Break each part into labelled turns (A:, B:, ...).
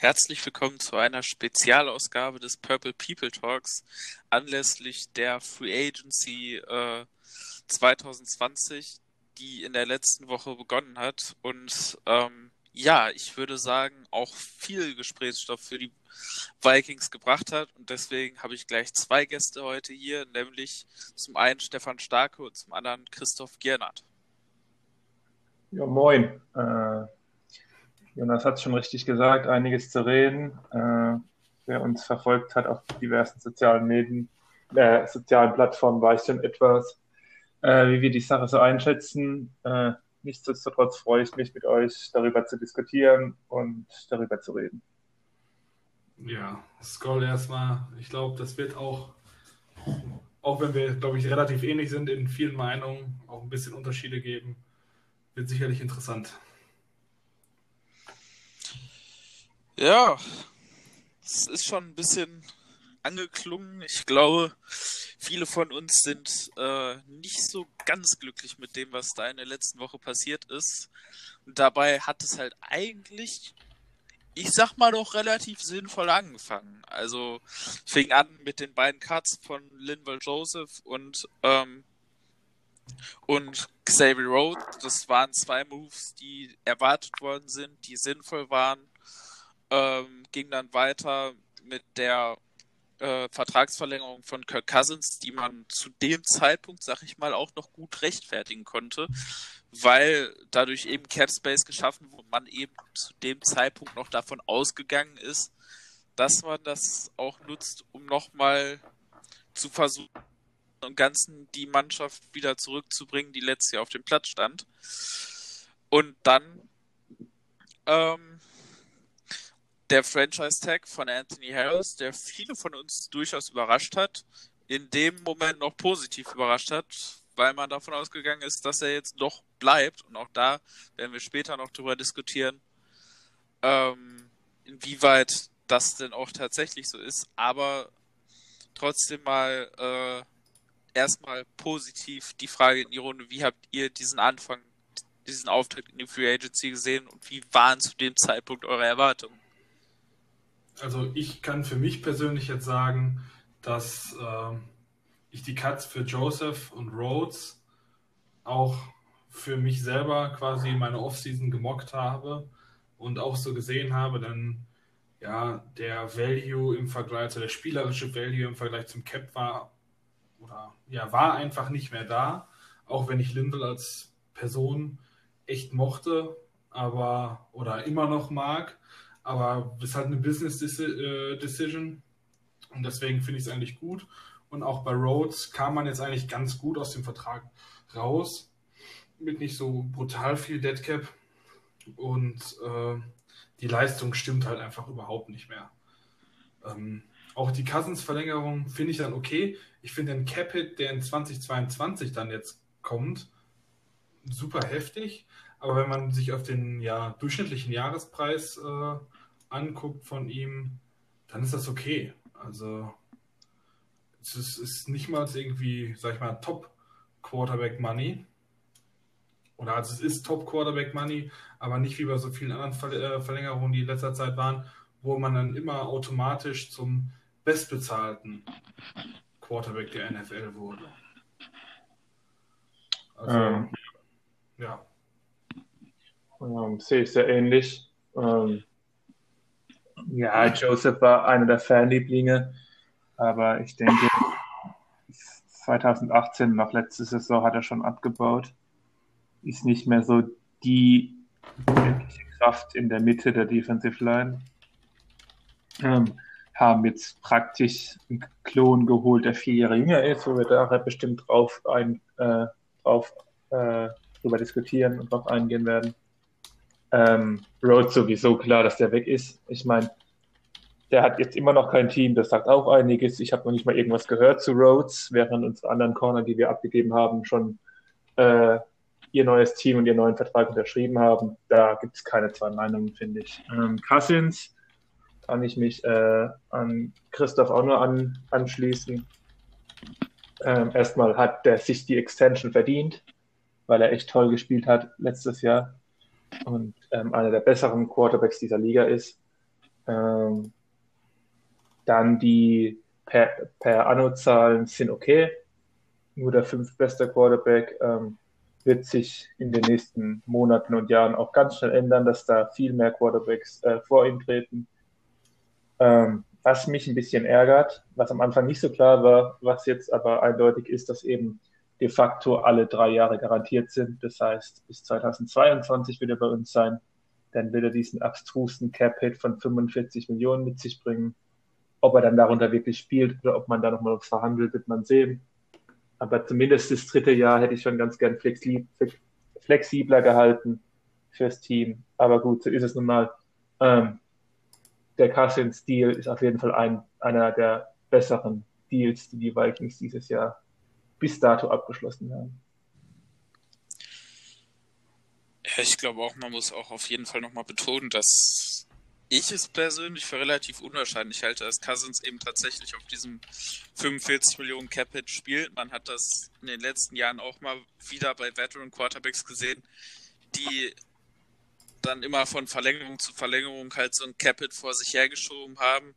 A: Herzlich willkommen zu einer Spezialausgabe des Purple People Talks anlässlich der Free Agency äh, 2020, die in der letzten Woche begonnen hat. Und ähm, ja, ich würde sagen, auch viel Gesprächsstoff für die Vikings gebracht hat. Und deswegen habe ich gleich zwei Gäste heute hier, nämlich zum einen Stefan Starke und zum anderen Christoph Giernert.
B: Ja, moin. Äh Jonas hat es schon richtig gesagt, einiges zu reden. Äh, wer uns verfolgt hat auf diversen sozialen Medien, äh, sozialen Plattformen, weiß schon etwas, äh, wie wir die Sache so einschätzen. Äh, nichtsdestotrotz freue ich mich mit euch darüber zu diskutieren und darüber zu reden.
C: Ja, Scroll erstmal. Ich glaube, das wird auch, auch wenn wir, glaube ich, relativ ähnlich sind in vielen Meinungen, auch ein bisschen Unterschiede geben. Wird sicherlich interessant.
A: Ja, es ist schon ein bisschen angeklungen. Ich glaube, viele von uns sind äh, nicht so ganz glücklich mit dem, was da in der letzten Woche passiert ist. Und dabei hat es halt eigentlich, ich sag mal doch, relativ sinnvoll angefangen. Also fing an mit den beiden Cuts von Linval Joseph und ähm, und Xavier Road. Das waren zwei Moves, die erwartet worden sind, die sinnvoll waren ähm, ging dann weiter mit der äh, Vertragsverlängerung von Kirk Cousins, die man zu dem Zeitpunkt, sag ich mal, auch noch gut rechtfertigen konnte, weil dadurch eben Cap Space geschaffen wurde, man eben zu dem Zeitpunkt noch davon ausgegangen ist, dass man das auch nutzt, um nochmal zu versuchen, im Ganzen die Mannschaft wieder zurückzubringen, die letztes Jahr auf dem Platz stand. Und dann ähm, der Franchise-Tag von Anthony Harris, der viele von uns durchaus überrascht hat, in dem Moment noch positiv überrascht hat, weil man davon ausgegangen ist, dass er jetzt doch bleibt. Und auch da werden wir später noch drüber diskutieren, ähm, inwieweit das denn auch tatsächlich so ist. Aber trotzdem mal äh, erstmal positiv die Frage in die Runde, wie habt ihr diesen Anfang, diesen Auftritt in die Free Agency gesehen und wie waren zu dem Zeitpunkt eure Erwartungen?
C: Also ich kann für mich persönlich jetzt sagen, dass äh, ich die Cuts für Joseph und Rhodes auch für mich selber quasi meine Offseason gemockt habe und auch so gesehen habe, dann ja, der Value im Vergleich, also der spielerische Value im Vergleich zum Cap war oder ja, war einfach nicht mehr da, auch wenn ich Lindel als Person echt mochte, aber oder immer noch mag, aber es ist halt eine Business äh, Decision und deswegen finde ich es eigentlich gut. Und auch bei Rhodes kam man jetzt eigentlich ganz gut aus dem Vertrag raus, mit nicht so brutal viel Deadcap. Und äh, die Leistung stimmt halt einfach überhaupt nicht mehr. Ähm, auch die Cousins-Verlängerung finde ich dann okay. Ich finde den Cap-Hit, der in 2022 dann jetzt kommt, super heftig. Aber wenn man sich auf den ja, durchschnittlichen Jahrespreis äh, anguckt von ihm, dann ist das okay. Also es ist, ist nicht mal irgendwie, sag ich mal, Top Quarterback Money. Oder also es ist Top Quarterback Money, aber nicht wie bei so vielen anderen Ver äh, Verlängerungen, die in letzter Zeit waren, wo man dann immer automatisch zum bestbezahlten Quarterback der NFL wurde.
B: Also, ähm, ja. Ähm, sehe ich sehr ähnlich. Ähm, ja, Joseph war einer der Fanlieblinge, aber ich denke, 2018, noch letzte Saison, hat er schon abgebaut. Ist nicht mehr so die wirkliche Kraft in der Mitte der Defensive Line. Ähm, haben jetzt praktisch einen Klon geholt, der vier Jahre jünger ist, wo wir da bestimmt drauf, ein, äh, drauf äh, drüber diskutieren und drauf eingehen werden. Ähm, Rhodes sowieso klar, dass der weg ist. Ich meine, der hat jetzt immer noch kein Team, das sagt auch einiges. Ich habe noch nicht mal irgendwas gehört zu Rhodes, während unsere anderen Corner, die wir abgegeben haben, schon äh, ihr neues Team und ihren neuen Vertrag unterschrieben haben. Da gibt es keine zwei Meinungen, finde ich. Ähm, Cousins kann ich mich äh, an Christoph auch nur an, anschließen. Ähm, erstmal hat der sich die Extension verdient, weil er echt toll gespielt hat letztes Jahr und ähm, einer der besseren Quarterbacks dieser Liga ist. Ähm, dann die per, per Anno-Zahlen sind okay. Nur der fünf beste Quarterback ähm, wird sich in den nächsten Monaten und Jahren auch ganz schnell ändern, dass da viel mehr Quarterbacks äh, vor ihm treten. Ähm, was mich ein bisschen ärgert, was am Anfang nicht so klar war, was jetzt aber eindeutig ist, dass eben de facto alle drei Jahre garantiert sind. Das heißt, bis 2022 wird er bei uns sein. Dann wird er diesen abstrusen Cap-Hit von 45 Millionen mit sich bringen. Ob er dann darunter wirklich spielt oder ob man da nochmal was verhandelt, wird man sehen. Aber zumindest das dritte Jahr hätte ich schon ganz gern flexibler gehalten fürs Team. Aber gut, so ist es nun mal. Ähm, der Cousins Deal ist auf jeden Fall ein, einer der besseren Deals, die die Vikings dieses Jahr bis dato abgeschlossen.
A: Ja, ich glaube auch, man muss auch auf jeden Fall nochmal betonen, dass ich es persönlich für relativ unwahrscheinlich halte, dass Cousins eben tatsächlich auf diesem 45 Millionen Capit spielt. Man hat das in den letzten Jahren auch mal wieder bei Veteran Quarterbacks gesehen, die dann immer von Verlängerung zu Verlängerung halt so ein Capit vor sich hergeschoben haben.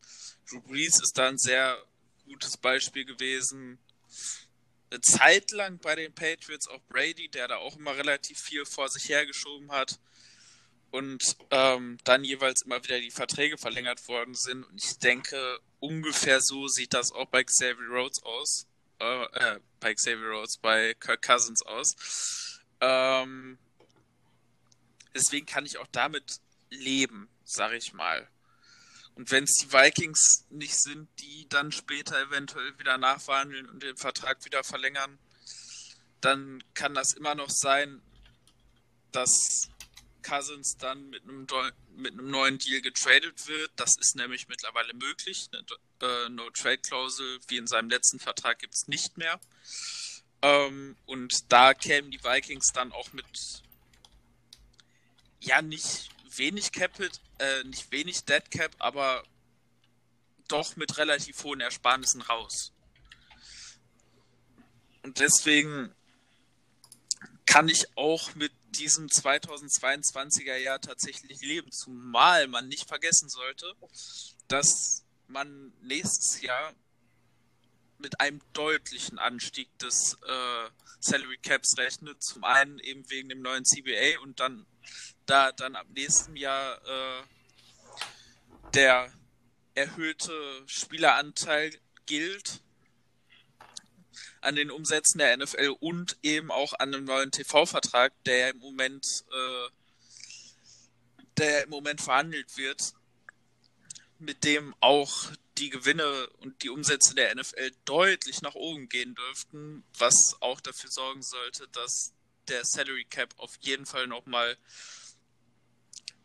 A: Drew Brees ist da ein sehr gutes Beispiel gewesen. Eine Zeit lang bei den Patriots auch Brady, der da auch immer relativ viel vor sich hergeschoben hat und ähm, dann jeweils immer wieder die Verträge verlängert worden sind. Und ich denke, ungefähr so sieht das auch bei Xavier Rhodes aus. Äh, äh, bei Xavier Rhodes, bei Kirk Cousins aus. Ähm, Deswegen kann ich auch damit leben, sag ich mal. Und wenn es die Vikings nicht sind, die dann später eventuell wieder nachverhandeln und den Vertrag wieder verlängern, dann kann das immer noch sein, dass Cousins dann mit einem, mit einem neuen Deal getradet wird. Das ist nämlich mittlerweile möglich. Eine äh, No-Trade-Klausel wie in seinem letzten Vertrag gibt es nicht mehr. Ähm, und da kämen die Vikings dann auch mit ja nicht wenig Capit, äh, nicht wenig Dead Cap, aber doch mit relativ hohen Ersparnissen raus. Und deswegen kann ich auch mit diesem 2022er Jahr tatsächlich leben, zumal man nicht vergessen sollte, dass man nächstes Jahr mit einem deutlichen Anstieg des äh, Salary Caps rechnet. Zum einen eben wegen dem neuen CBA und dann da dann ab nächstem Jahr äh, der erhöhte Spieleranteil gilt an den Umsätzen der NFL und eben auch an einem neuen TV-Vertrag, der im Moment äh, der im Moment verhandelt wird, mit dem auch die Gewinne und die Umsätze der NFL deutlich nach oben gehen dürften, was auch dafür sorgen sollte, dass der Salary Cap auf jeden Fall nochmal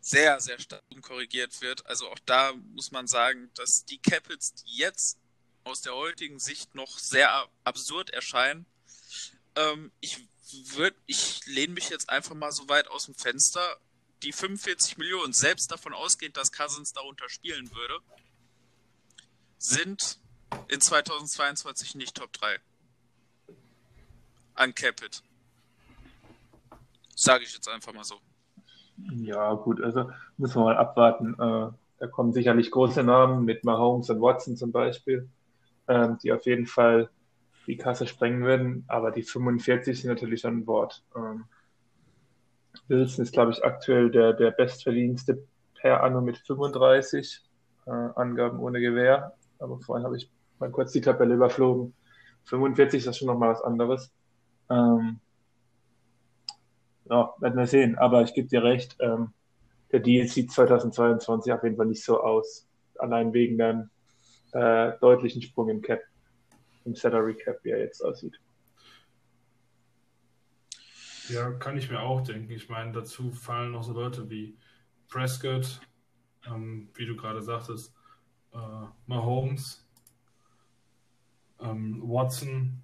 A: sehr, sehr stark umkorrigiert wird. Also auch da muss man sagen, dass die Capits, die jetzt aus der heutigen Sicht noch sehr absurd erscheinen, ähm, ich würde, ich lehne mich jetzt einfach mal so weit aus dem Fenster, die 45 Millionen, selbst davon ausgehend, dass Cousins darunter spielen würde, sind in 2022 nicht Top 3. An Capit. Sage ich jetzt einfach mal so.
B: Ja, gut, also müssen wir mal abwarten. Äh, da kommen sicherlich große Namen mit Mahomes und Watson zum Beispiel, ähm, die auf jeden Fall die Kasse sprengen würden, aber die 45 sind natürlich an Bord. Ähm, Wilson ist, glaube ich, aktuell der, der bestverdienste per Anno mit 35 äh, Angaben ohne Gewehr. Aber vorhin habe ich mal kurz die Tabelle überflogen. 45 ist das schon nochmal was anderes. Ähm, ja, werden wir sehen. Aber ich gebe dir recht, ähm, der Deal sieht 2022 auf jeden Fall nicht so aus. Allein wegen dem äh, deutlichen Sprung im Cap, im Salary Cap, wie er jetzt aussieht.
C: Ja, kann ich mir auch denken. Ich meine, dazu fallen noch so Leute wie Prescott, ähm, wie du gerade sagtest, äh, Mahomes, ähm, Watson,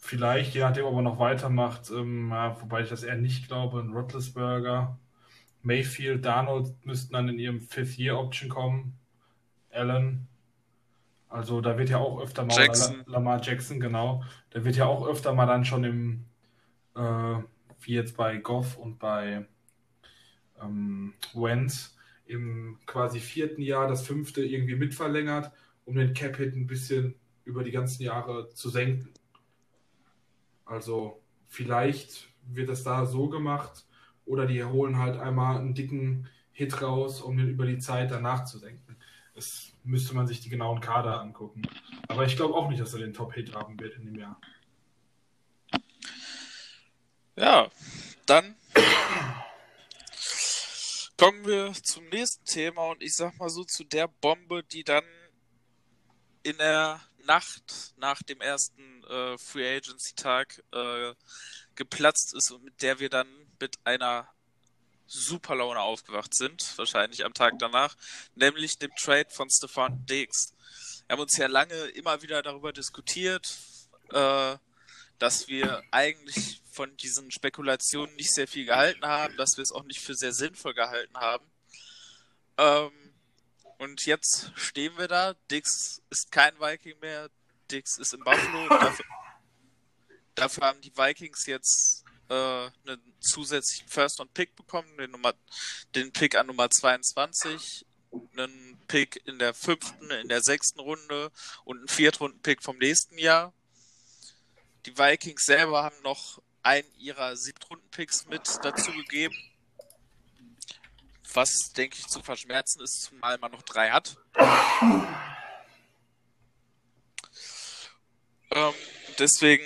C: vielleicht, je nachdem, ob er noch weitermacht, ähm, ja, wobei ich das eher nicht glaube, ein Roethlisberger, Mayfield, Darnold müssten dann in ihrem Fifth-Year-Option kommen, Allen, also da wird ja auch öfter mal Jackson. Lamar Jackson, genau, der wird ja auch öfter mal dann schon im, äh, wie jetzt bei Goff und bei ähm, Wentz, im quasi vierten Jahr das fünfte irgendwie mitverlängert, um den Cap-Hit ein bisschen über die ganzen Jahre zu senken. Also vielleicht wird das da so gemacht oder die holen halt einmal einen dicken Hit raus, um den über die Zeit danach zu senken. Das müsste man sich die genauen Kader angucken. Aber ich glaube auch nicht, dass er den Top-Hit haben wird in dem Jahr.
A: Ja, dann kommen wir zum nächsten Thema und ich sag mal so zu der Bombe, die dann in der Nacht nach dem ersten äh, Free Agency Tag äh, geplatzt ist und mit der wir dann mit einer super Laune aufgewacht sind, wahrscheinlich am Tag danach, nämlich dem Trade von Stefan Diggs. Wir haben uns ja lange immer wieder darüber diskutiert, äh, dass wir eigentlich von diesen Spekulationen nicht sehr viel gehalten haben, dass wir es auch nicht für sehr sinnvoll gehalten haben. Ähm, und jetzt stehen wir da. Dix ist kein Viking mehr. Dix ist im Buffalo. Dafür, dafür haben die Vikings jetzt äh, einen zusätzlichen First und Pick bekommen, den, Nummer, den Pick an Nummer 22, einen Pick in der fünften, in der sechsten Runde und einen Viertrunden-Pick vom nächsten Jahr. Die Vikings selber haben noch einen ihrer Siebtrunden-Picks mit dazu gegeben. Was, denke ich, zu verschmerzen ist, zumal man noch drei hat. Ähm, deswegen,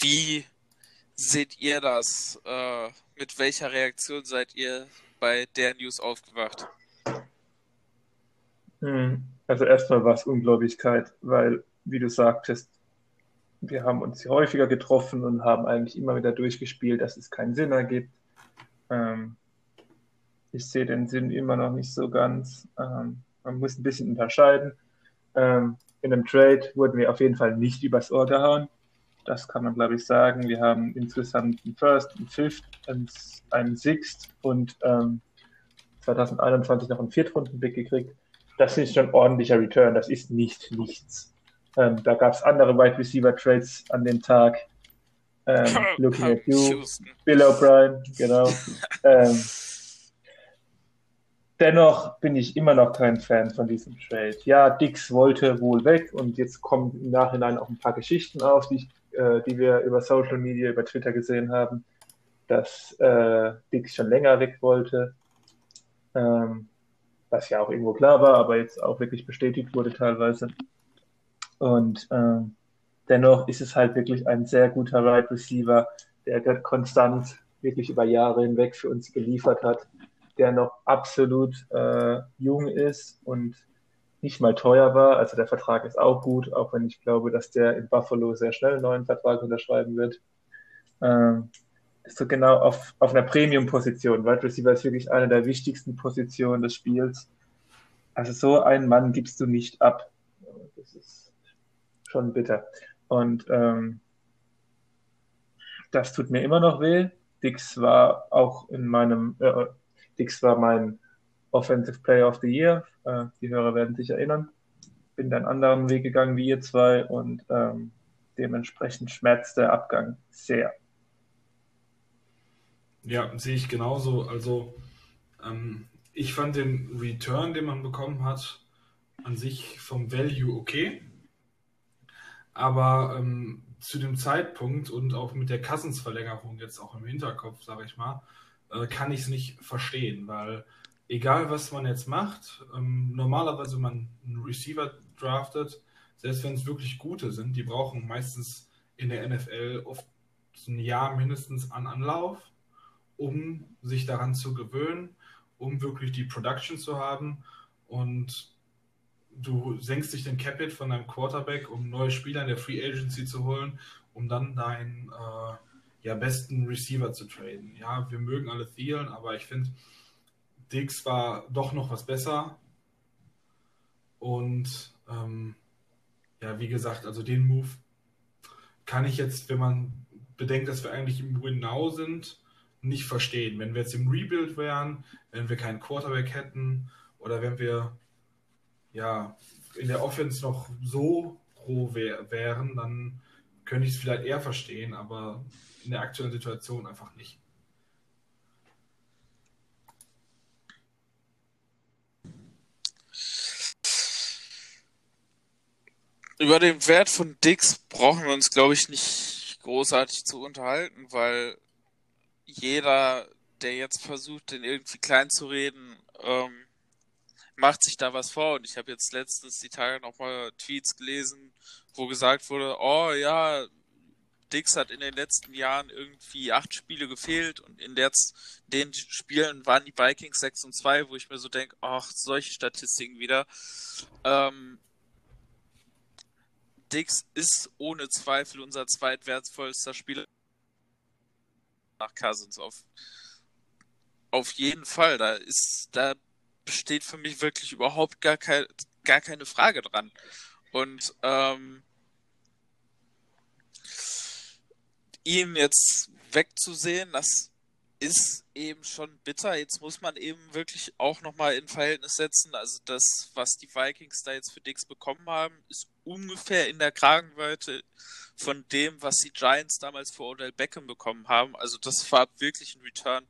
A: wie seht ihr das? Äh, mit welcher Reaktion seid ihr bei der News aufgewacht?
B: Hm, also erstmal war es Ungläubigkeit, weil, wie du sagtest, wir haben uns häufiger getroffen und haben eigentlich immer wieder durchgespielt, dass es keinen Sinn ergibt. Ähm, ich sehe den Sinn immer noch nicht so ganz. Ähm, man muss ein bisschen unterscheiden. Ähm, in einem Trade wurden wir auf jeden Fall nicht übers Ohr gehauen. Das kann man, glaube ich, sagen. Wir haben insgesamt einen First, einen Fifth, einen, Sixth und ähm, 2021 noch einen Viertrunden-Pick gekriegt. Das ist schon ein ordentlicher Return. Das ist nicht nichts. Ähm, da gab es andere Wide Receiver Trades an dem Tag. Ähm, looking at you, Bill O'Brien, genau. ähm, dennoch bin ich immer noch kein Fan von diesem Trade. Ja, Dix wollte wohl weg und jetzt kommen im Nachhinein auch ein paar Geschichten auf, die, ich, äh, die wir über Social Media, über Twitter gesehen haben, dass äh, Dix schon länger weg wollte. Ähm, was ja auch irgendwo klar war, aber jetzt auch wirklich bestätigt wurde teilweise. Und ähm, dennoch ist es halt wirklich ein sehr guter Wide right Receiver, der konstant wirklich über Jahre hinweg für uns geliefert hat, der noch absolut äh, jung ist und nicht mal teuer war. Also der Vertrag ist auch gut, auch wenn ich glaube, dass der in Buffalo sehr schnell einen neuen Vertrag unterschreiben wird. Ähm, ist so genau auf, auf einer Premium-Position. Wide Receiver ist wirklich eine der wichtigsten Positionen des Spiels. Also so einen Mann gibst du nicht ab. Das ist schon bitter. Und ähm, das tut mir immer noch weh. Dix war auch in meinem, äh, Dix war mein Offensive Player of the Year. Äh, die Hörer werden sich erinnern. Bin dann anderen Weg gegangen wie ihr zwei und ähm, dementsprechend schmerzt der Abgang sehr.
C: Ja, sehe ich genauso. Also ähm, ich fand den Return, den man bekommen hat, an sich vom Value okay. Aber ähm, zu dem Zeitpunkt und auch mit der Kassensverlängerung jetzt auch im Hinterkopf, sage ich mal, äh, kann ich es nicht verstehen, weil egal was man jetzt macht, ähm, normalerweise man einen Receiver draftet, selbst wenn es wirklich gute sind, die brauchen meistens in der NFL oft ein Jahr mindestens an Anlauf, um sich daran zu gewöhnen, um wirklich die Production zu haben. Und du senkst dich den Capit von deinem Quarterback, um neue Spieler in der Free Agency zu holen, um dann deinen äh, ja, besten Receiver zu traden. Ja, wir mögen alle Thielen, aber ich finde, Dix war doch noch was besser. Und ähm, ja, wie gesagt, also den Move kann ich jetzt, wenn man bedenkt, dass wir eigentlich im Win Now sind, nicht verstehen. Wenn wir jetzt im Rebuild wären, wenn wir keinen Quarterback hätten oder wenn wir ja, in der Offense noch so roh wär, wären, dann könnte ich es vielleicht eher verstehen, aber in der aktuellen Situation einfach nicht.
A: Über den Wert von Dix brauchen wir uns, glaube ich, nicht großartig zu unterhalten, weil jeder, der jetzt versucht, den irgendwie klein zu reden, ähm, macht sich da was vor. Und ich habe jetzt letztens die Tage nochmal Tweets gelesen, wo gesagt wurde, oh ja, Dix hat in den letzten Jahren irgendwie acht Spiele gefehlt und in den Spielen waren die Vikings 6 und 2, wo ich mir so denke, ach, solche Statistiken wieder. Ähm, Dix ist ohne Zweifel unser zweitwertvollster Spieler nach Cousins auf, auf jeden Fall. Da ist, da besteht für mich wirklich überhaupt gar, kein, gar keine Frage dran. Und ähm, ihn jetzt wegzusehen, das ist eben schon bitter. Jetzt muss man eben wirklich auch nochmal in Verhältnis setzen. Also das, was die Vikings da jetzt für Dix bekommen haben, ist ungefähr in der Kragenweite von dem, was die Giants damals für Odell Beckham bekommen haben. Also das war wirklich ein Return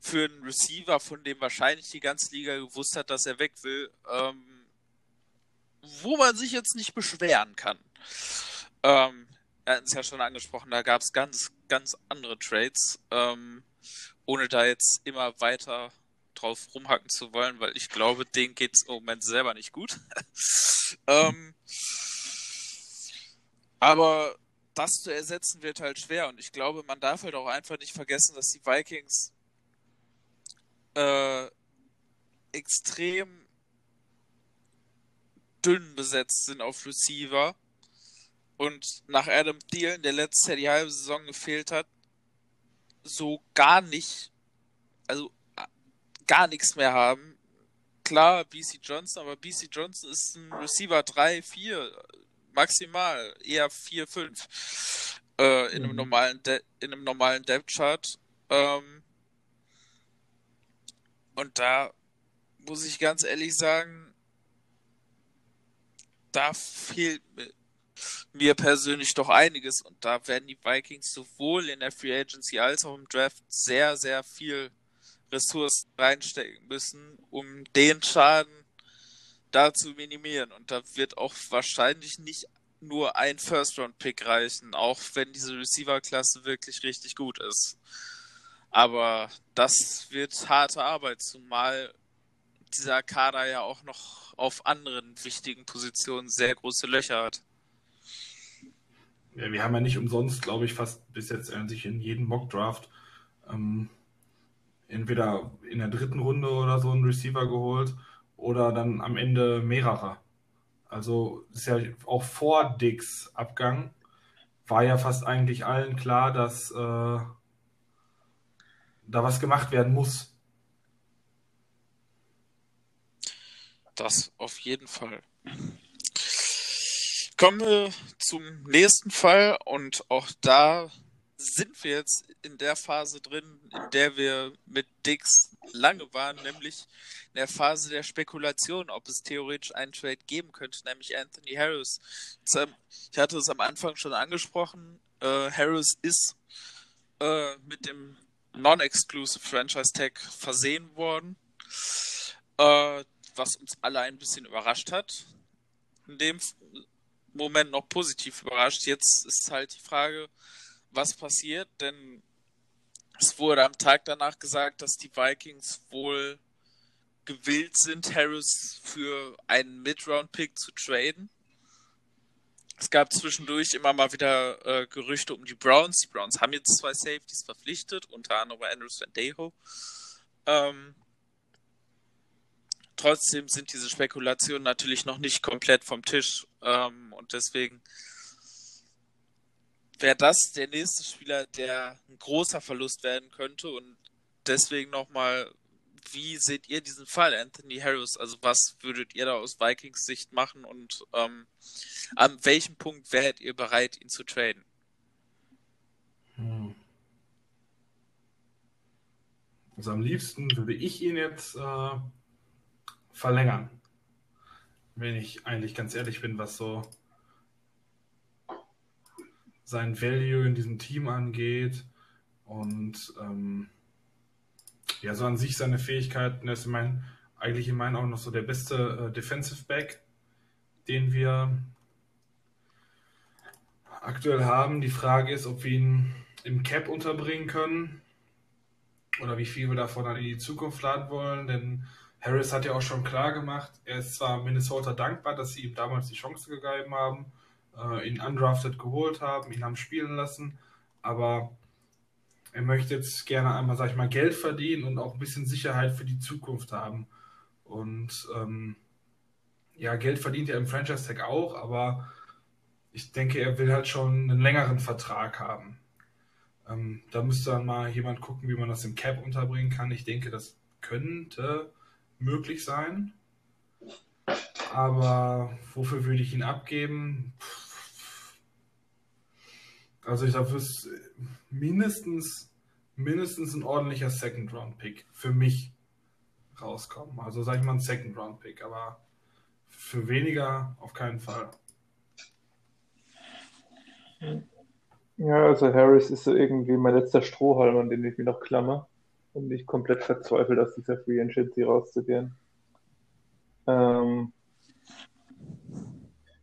A: für einen Receiver, von dem wahrscheinlich die ganze Liga gewusst hat, dass er weg will, ähm, wo man sich jetzt nicht beschweren kann. Ähm, er hat es ja schon angesprochen, da gab es ganz, ganz andere Trades, ähm, ohne da jetzt immer weiter drauf rumhacken zu wollen, weil ich glaube, denen geht es im Moment selber nicht gut. ähm, aber das zu ersetzen wird halt schwer und ich glaube, man darf halt auch einfach nicht vergessen, dass die Vikings äh, extrem dünn besetzt sind auf Receiver und nach Adam Thielen, der letztes Jahr die halbe Saison gefehlt hat, so gar nicht, also gar nichts mehr haben. Klar, BC Johnson, aber BC Johnson ist ein Receiver 3, 4, maximal, eher 4, 5 äh, in, einem mhm. normalen De in einem normalen Depth Chart. Ähm, und da muss ich ganz ehrlich sagen, da fehlt mir mir persönlich doch einiges. Und da werden die Vikings sowohl in der Free Agency als auch im Draft sehr, sehr viel Ressourcen reinstecken müssen, um den Schaden da zu minimieren. Und da wird auch wahrscheinlich nicht nur ein First-Round-Pick reichen, auch wenn diese Receiver-Klasse wirklich richtig gut ist. Aber das wird harte Arbeit, zumal dieser Kader ja auch noch auf anderen wichtigen Positionen sehr große Löcher hat.
C: Ja, wir haben ja nicht umsonst, glaube ich, fast bis jetzt sich in jedem Mock-Draft ähm, entweder in der dritten Runde oder so einen Receiver geholt oder dann am Ende mehrere. Also ist ja auch vor Dicks Abgang war ja fast eigentlich allen klar, dass äh, da was gemacht werden muss.
A: Das auf jeden Fall. Kommen wir zum nächsten Fall und auch da sind wir jetzt in der Phase drin, in der wir mit Dix lange waren, nämlich in der Phase der Spekulation, ob es theoretisch einen Trade geben könnte, nämlich Anthony Harris. Ich hatte es am Anfang schon angesprochen, äh, Harris ist äh, mit dem Non-Exclusive Franchise Tag versehen worden, äh, was uns alle ein bisschen überrascht hat. In dem Moment noch positiv überrascht. Jetzt ist halt die Frage, was passiert, denn es wurde am Tag danach gesagt, dass die Vikings wohl gewillt sind, Harris für einen Mid-Round-Pick zu traden. Es gab zwischendurch immer mal wieder äh, Gerüchte um die Browns. Die Browns haben jetzt zwei Safeties verpflichtet, unter anderem Andrews Sandejo. Ähm, trotzdem sind diese Spekulationen natürlich noch nicht komplett vom Tisch. Ähm, und deswegen wäre das der nächste Spieler, der ein großer Verlust werden könnte. Und deswegen nochmal, wie seht ihr diesen Fall, Anthony Harris? Also was würdet ihr da aus Vikings Sicht machen und ähm, an welchem Punkt wärt ihr bereit, ihn zu traden? Hm.
C: Also am liebsten würde ich ihn jetzt äh, verlängern. Wenn ich eigentlich ganz ehrlich bin, was so sein Value in diesem Team angeht und ähm, ja, so an sich seine Fähigkeiten. Er ist in mein, eigentlich in meinen Augen noch so der beste äh, Defensive Back, den wir aktuell haben. Die Frage ist, ob wir ihn im Cap unterbringen können oder wie viel wir davon in die Zukunft laden wollen, denn Harris hat ja auch schon klar gemacht, er ist zwar Minnesota dankbar, dass sie ihm damals die Chance gegeben haben, äh, ihn undrafted geholt haben, ihn haben spielen lassen, aber er möchte jetzt gerne einmal, sag ich mal, Geld verdienen und auch ein bisschen Sicherheit für die Zukunft haben. Und ähm, ja, Geld verdient er im Franchise-Tag auch, aber ich denke, er will halt schon einen längeren Vertrag haben. Ähm, da müsste dann mal jemand gucken, wie man das im Cap unterbringen kann. Ich denke, das könnte möglich sein. Aber wofür würde ich ihn abgeben? Also ich glaube, es mindestens, mindestens ein ordentlicher Second-Round-Pick für mich rauskommen. Also sage ich mal ein Second-Round-Pick, aber für weniger auf keinen Fall.
B: Ja, also Harris ist so irgendwie mein letzter Strohhalm, an den ich mich noch klammer, um nicht komplett verzweifelt aus dieser Free Agency rauszugehen. Ähm,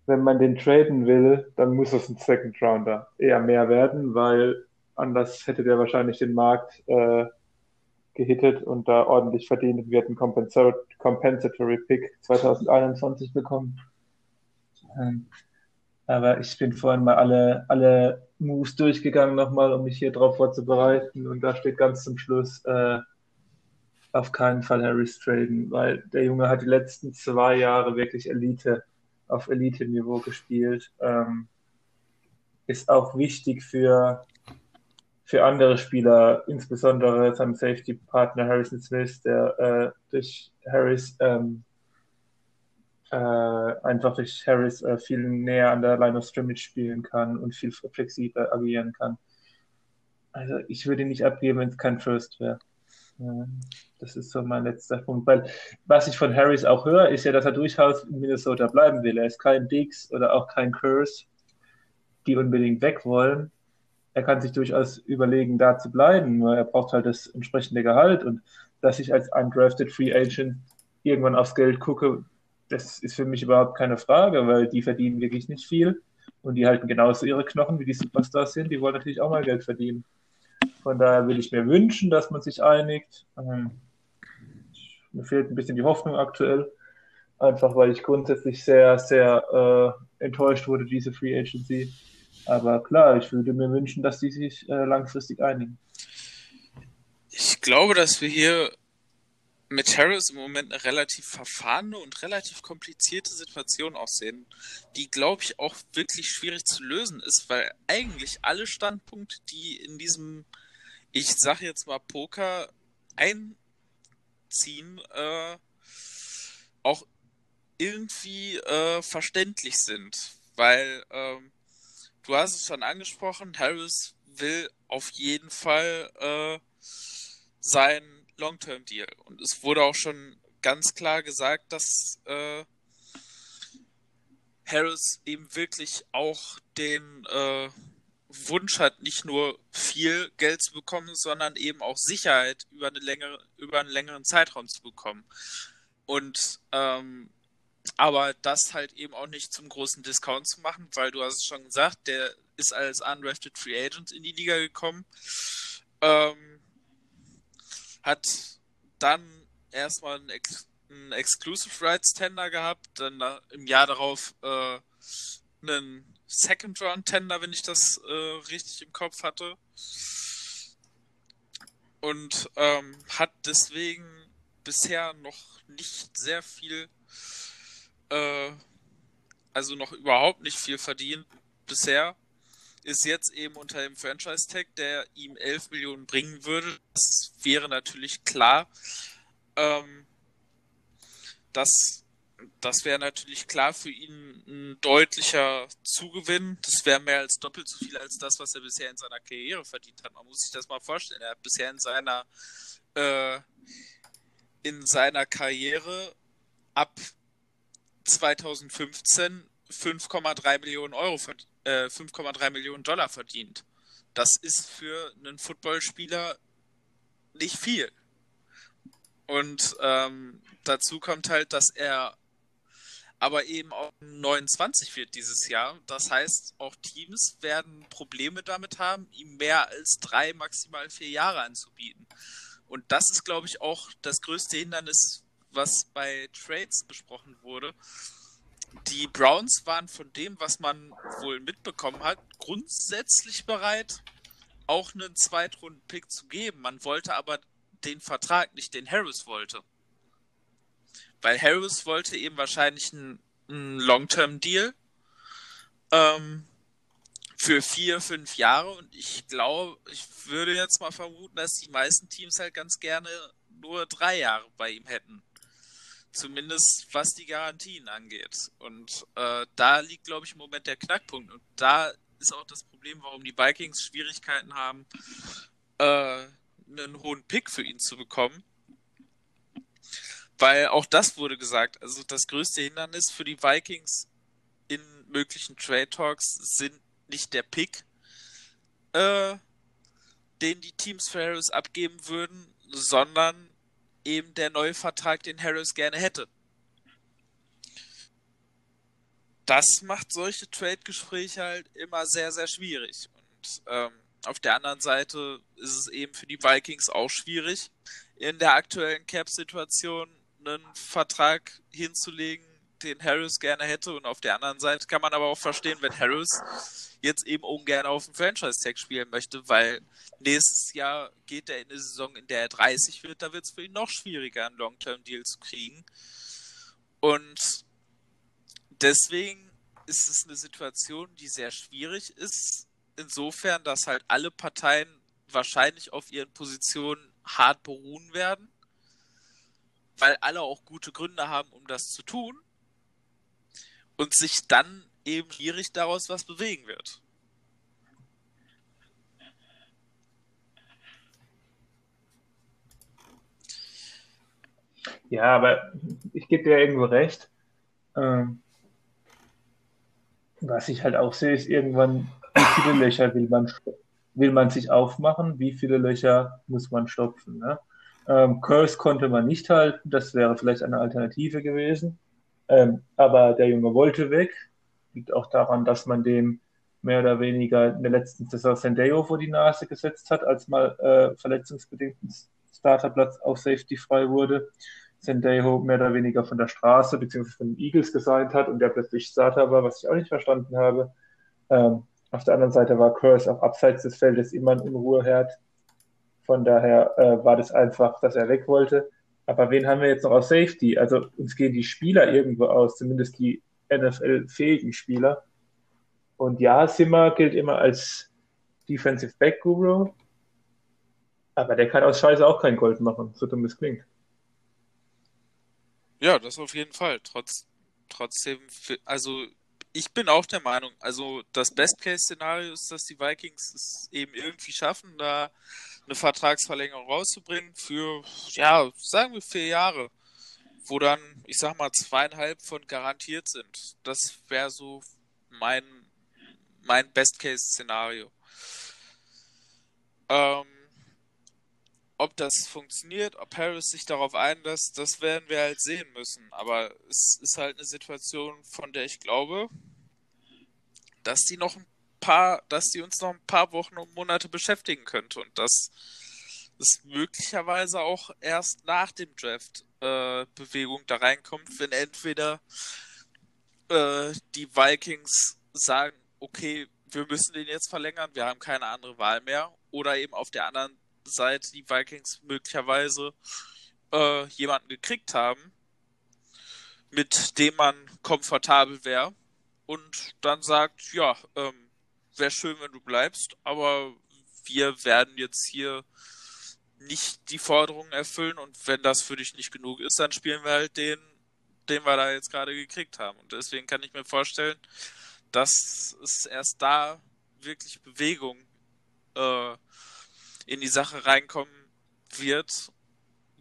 B: wenn man den traden will, dann muss es ein Second Rounder eher mehr werden, weil anders hätte der wahrscheinlich den Markt äh, gehittet und da ordentlich verdient. Wir hätten Compensatory Pick 2021 bekommen. Ähm, aber ich bin vorhin mal alle, alle Moves durchgegangen nochmal, um mich hier drauf vorzubereiten. Und da steht ganz zum Schluss äh, auf keinen Fall Harris traden, weil der Junge hat die letzten zwei Jahre wirklich Elite auf Elite-Niveau gespielt. Ähm, ist auch wichtig für, für andere Spieler, insbesondere seinem Safety-Partner Harrison Smith, der äh, durch Harris ähm, äh, einfach durch Harris äh, viel näher an der Line of Scrimmage spielen kann und viel flexibler agieren kann. Also ich würde ihn nicht abgeben, wenn es kein First wäre. Das ist so mein letzter Punkt. Weil was ich von Harris auch höre, ist ja, dass er durchaus in Minnesota bleiben will. Er ist kein Dix oder auch kein Curse, die unbedingt weg wollen. Er kann sich durchaus überlegen, da zu bleiben, nur er braucht halt das entsprechende Gehalt und dass ich als undrafted Free Agent irgendwann aufs Geld gucke, das ist für mich überhaupt keine Frage, weil die verdienen wirklich nicht viel und die halten genauso ihre Knochen, wie die Superstars sind. Die wollen natürlich auch mal Geld verdienen. Von daher würde ich mir wünschen, dass man sich einigt. Ähm, mir fehlt ein bisschen die Hoffnung aktuell, einfach weil ich grundsätzlich sehr, sehr äh, enttäuscht wurde, diese Free Agency. Aber klar, ich würde mir wünschen, dass die sich äh, langfristig einigen.
A: Ich glaube, dass wir hier mit Harris im Moment eine relativ verfahrene und relativ komplizierte Situation aussehen, die, glaube ich, auch wirklich schwierig zu lösen ist, weil eigentlich alle Standpunkte, die in diesem, ich sage jetzt mal Poker, einziehen, äh, auch irgendwie äh, verständlich sind, weil ähm, du hast es schon angesprochen, Harris will auf jeden Fall äh, sein Long-Term-Deal. Und es wurde auch schon ganz klar gesagt, dass äh, Harris eben wirklich auch den äh, Wunsch hat, nicht nur viel Geld zu bekommen, sondern eben auch Sicherheit über, eine längere, über einen längeren Zeitraum zu bekommen. Und ähm, aber das halt eben auch nicht zum großen Discount zu machen, weil du hast es schon gesagt, der ist als undrafted Free Agent in die Liga gekommen. Ähm, hat dann erstmal einen, Ex einen Exclusive Rights Tender gehabt, dann im Jahr darauf äh, einen Second Round Tender, wenn ich das äh, richtig im Kopf hatte. Und ähm, hat deswegen bisher noch nicht sehr viel, äh, also noch überhaupt nicht viel verdient bisher ist jetzt eben unter dem Franchise-Tag, der ihm 11 Millionen bringen würde. Das wäre natürlich klar. Ähm, das das wäre natürlich klar für ihn ein deutlicher Zugewinn. Das wäre mehr als doppelt so viel als das, was er bisher in seiner Karriere verdient hat. Man muss sich das mal vorstellen. Er hat bisher in seiner äh, in seiner Karriere ab 2015 5,3 Millionen Euro äh, 5,3 Millionen Dollar verdient. Das ist für einen Footballspieler nicht viel. Und ähm, dazu kommt halt, dass er aber eben auch 29 wird dieses Jahr. Das heißt, auch Teams werden Probleme damit haben, ihm mehr als drei, maximal vier Jahre anzubieten. Und das ist, glaube ich, auch das größte Hindernis, was bei Trades besprochen wurde. Die Browns waren von dem, was man wohl mitbekommen hat, grundsätzlich bereit, auch einen Zweitrunden-Pick zu geben. Man wollte aber den Vertrag nicht, den Harris wollte. Weil Harris wollte eben wahrscheinlich einen, einen Long-Term-Deal ähm, für vier, fünf Jahre. Und ich glaube, ich würde jetzt mal vermuten, dass die meisten Teams halt ganz gerne nur drei Jahre bei ihm hätten. Zumindest was die Garantien angeht. Und äh, da liegt, glaube ich, im Moment der Knackpunkt. Und da ist auch das Problem, warum die Vikings Schwierigkeiten haben, äh, einen hohen Pick für ihn zu bekommen. Weil auch das wurde gesagt. Also das größte Hindernis für die Vikings in möglichen Trade Talks sind nicht der Pick, äh, den die Teams für Harris abgeben würden, sondern eben der neue Vertrag, den Harris gerne hätte. Das macht solche Trade-Gespräche halt immer sehr, sehr schwierig. Und ähm, auf der anderen Seite ist es eben für die Vikings auch schwierig, in der aktuellen Cap-Situation einen Vertrag hinzulegen, den Harris gerne hätte. Und auf der anderen Seite kann man aber auch verstehen, wenn Harris jetzt eben ungern auf dem Franchise-Tag spielen möchte, weil nächstes Jahr geht er in eine Saison, in der er 30 wird, da wird es für ihn noch schwieriger, einen Long-Term-Deal zu kriegen. Und deswegen ist es eine Situation, die sehr schwierig ist, insofern, dass halt alle Parteien wahrscheinlich auf ihren Positionen hart beruhen werden weil alle auch gute Gründe haben, um das zu tun und sich dann eben schwierig daraus was bewegen wird.
B: Ja, aber ich gebe dir irgendwo recht. Ähm, was ich halt auch sehe, ist irgendwann, wie viele Löcher will man, will man sich aufmachen, wie viele Löcher muss man stopfen. Ne? Ähm, Curse konnte man nicht halten, das wäre vielleicht eine Alternative gewesen. Ähm, aber der Junge wollte weg. Liegt auch daran, dass man dem mehr oder weniger in der letzten Saison Sendeo vor die Nase gesetzt hat, als mal äh, verletzungsbedingt ein Starterplatz auf Safety frei wurde. Sendejo mehr oder weniger von der Straße bzw. von den Eagles gesigned hat und der plötzlich Starter war, was ich auch nicht verstanden habe. Ähm, auf der anderen Seite war Curse auch abseits des Feldes immer ein Unruheherd. Von daher äh, war das einfach, dass er weg wollte. Aber wen haben wir jetzt noch aus Safety? Also uns gehen die Spieler irgendwo aus, zumindest die NFL-fähigen Spieler. Und ja, Simmer gilt immer als Defensive Back Guru, aber der kann aus Scheiße auch kein Gold machen, so dumm es klingt.
A: Ja, das auf jeden Fall. Trotz, trotzdem, also ich bin auch der Meinung, also das Best-Case-Szenario ist, dass die Vikings es eben irgendwie schaffen, da eine Vertragsverlängerung rauszubringen für, ja, sagen wir vier Jahre, wo dann, ich sag mal, zweieinhalb von garantiert sind. Das wäre so mein, mein Best-Case-Szenario. Ähm, ob das funktioniert, ob Harris sich darauf einlässt, das werden wir halt sehen müssen. Aber es ist halt eine Situation, von der ich glaube, dass die noch ein paar, dass die uns noch ein paar Wochen und Monate beschäftigen könnte und dass es möglicherweise auch erst nach dem Draft äh, Bewegung da reinkommt, wenn entweder äh, die Vikings sagen, okay, wir müssen den jetzt verlängern, wir haben keine andere Wahl mehr, oder eben auf der anderen Seite die Vikings möglicherweise äh, jemanden gekriegt haben, mit dem man komfortabel wäre und dann sagt, ja, ähm, wäre schön, wenn du bleibst, aber wir werden jetzt hier nicht die Forderungen erfüllen und wenn das für dich nicht genug ist, dann spielen wir halt den, den wir da jetzt gerade gekriegt haben. Und deswegen kann ich mir vorstellen, dass es erst da wirklich Bewegung äh, in die Sache reinkommen wird,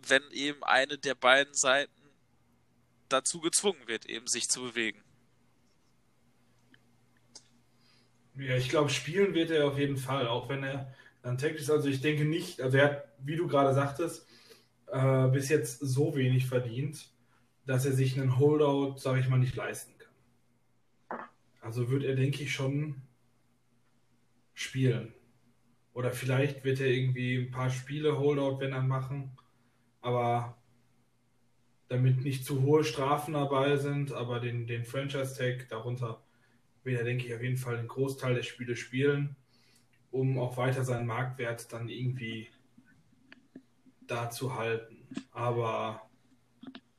A: wenn eben eine der beiden Seiten dazu gezwungen wird, eben sich zu bewegen.
C: Ja, ich glaube, spielen wird er auf jeden Fall, auch wenn er dann technisch, also ich denke nicht, also er hat, wie du gerade sagtest, äh, bis jetzt so wenig verdient, dass er sich einen Holdout, sage ich mal, nicht leisten kann. Also wird er, denke ich, schon spielen. Oder vielleicht wird er irgendwie ein paar Spiele Holdout, wenn er machen. Aber damit nicht zu hohe Strafen dabei sind, aber den, den Franchise-Tag darunter will er, denke ich, auf jeden Fall den Großteil der Spiele spielen, um auch weiter seinen Marktwert dann irgendwie da zu halten. Aber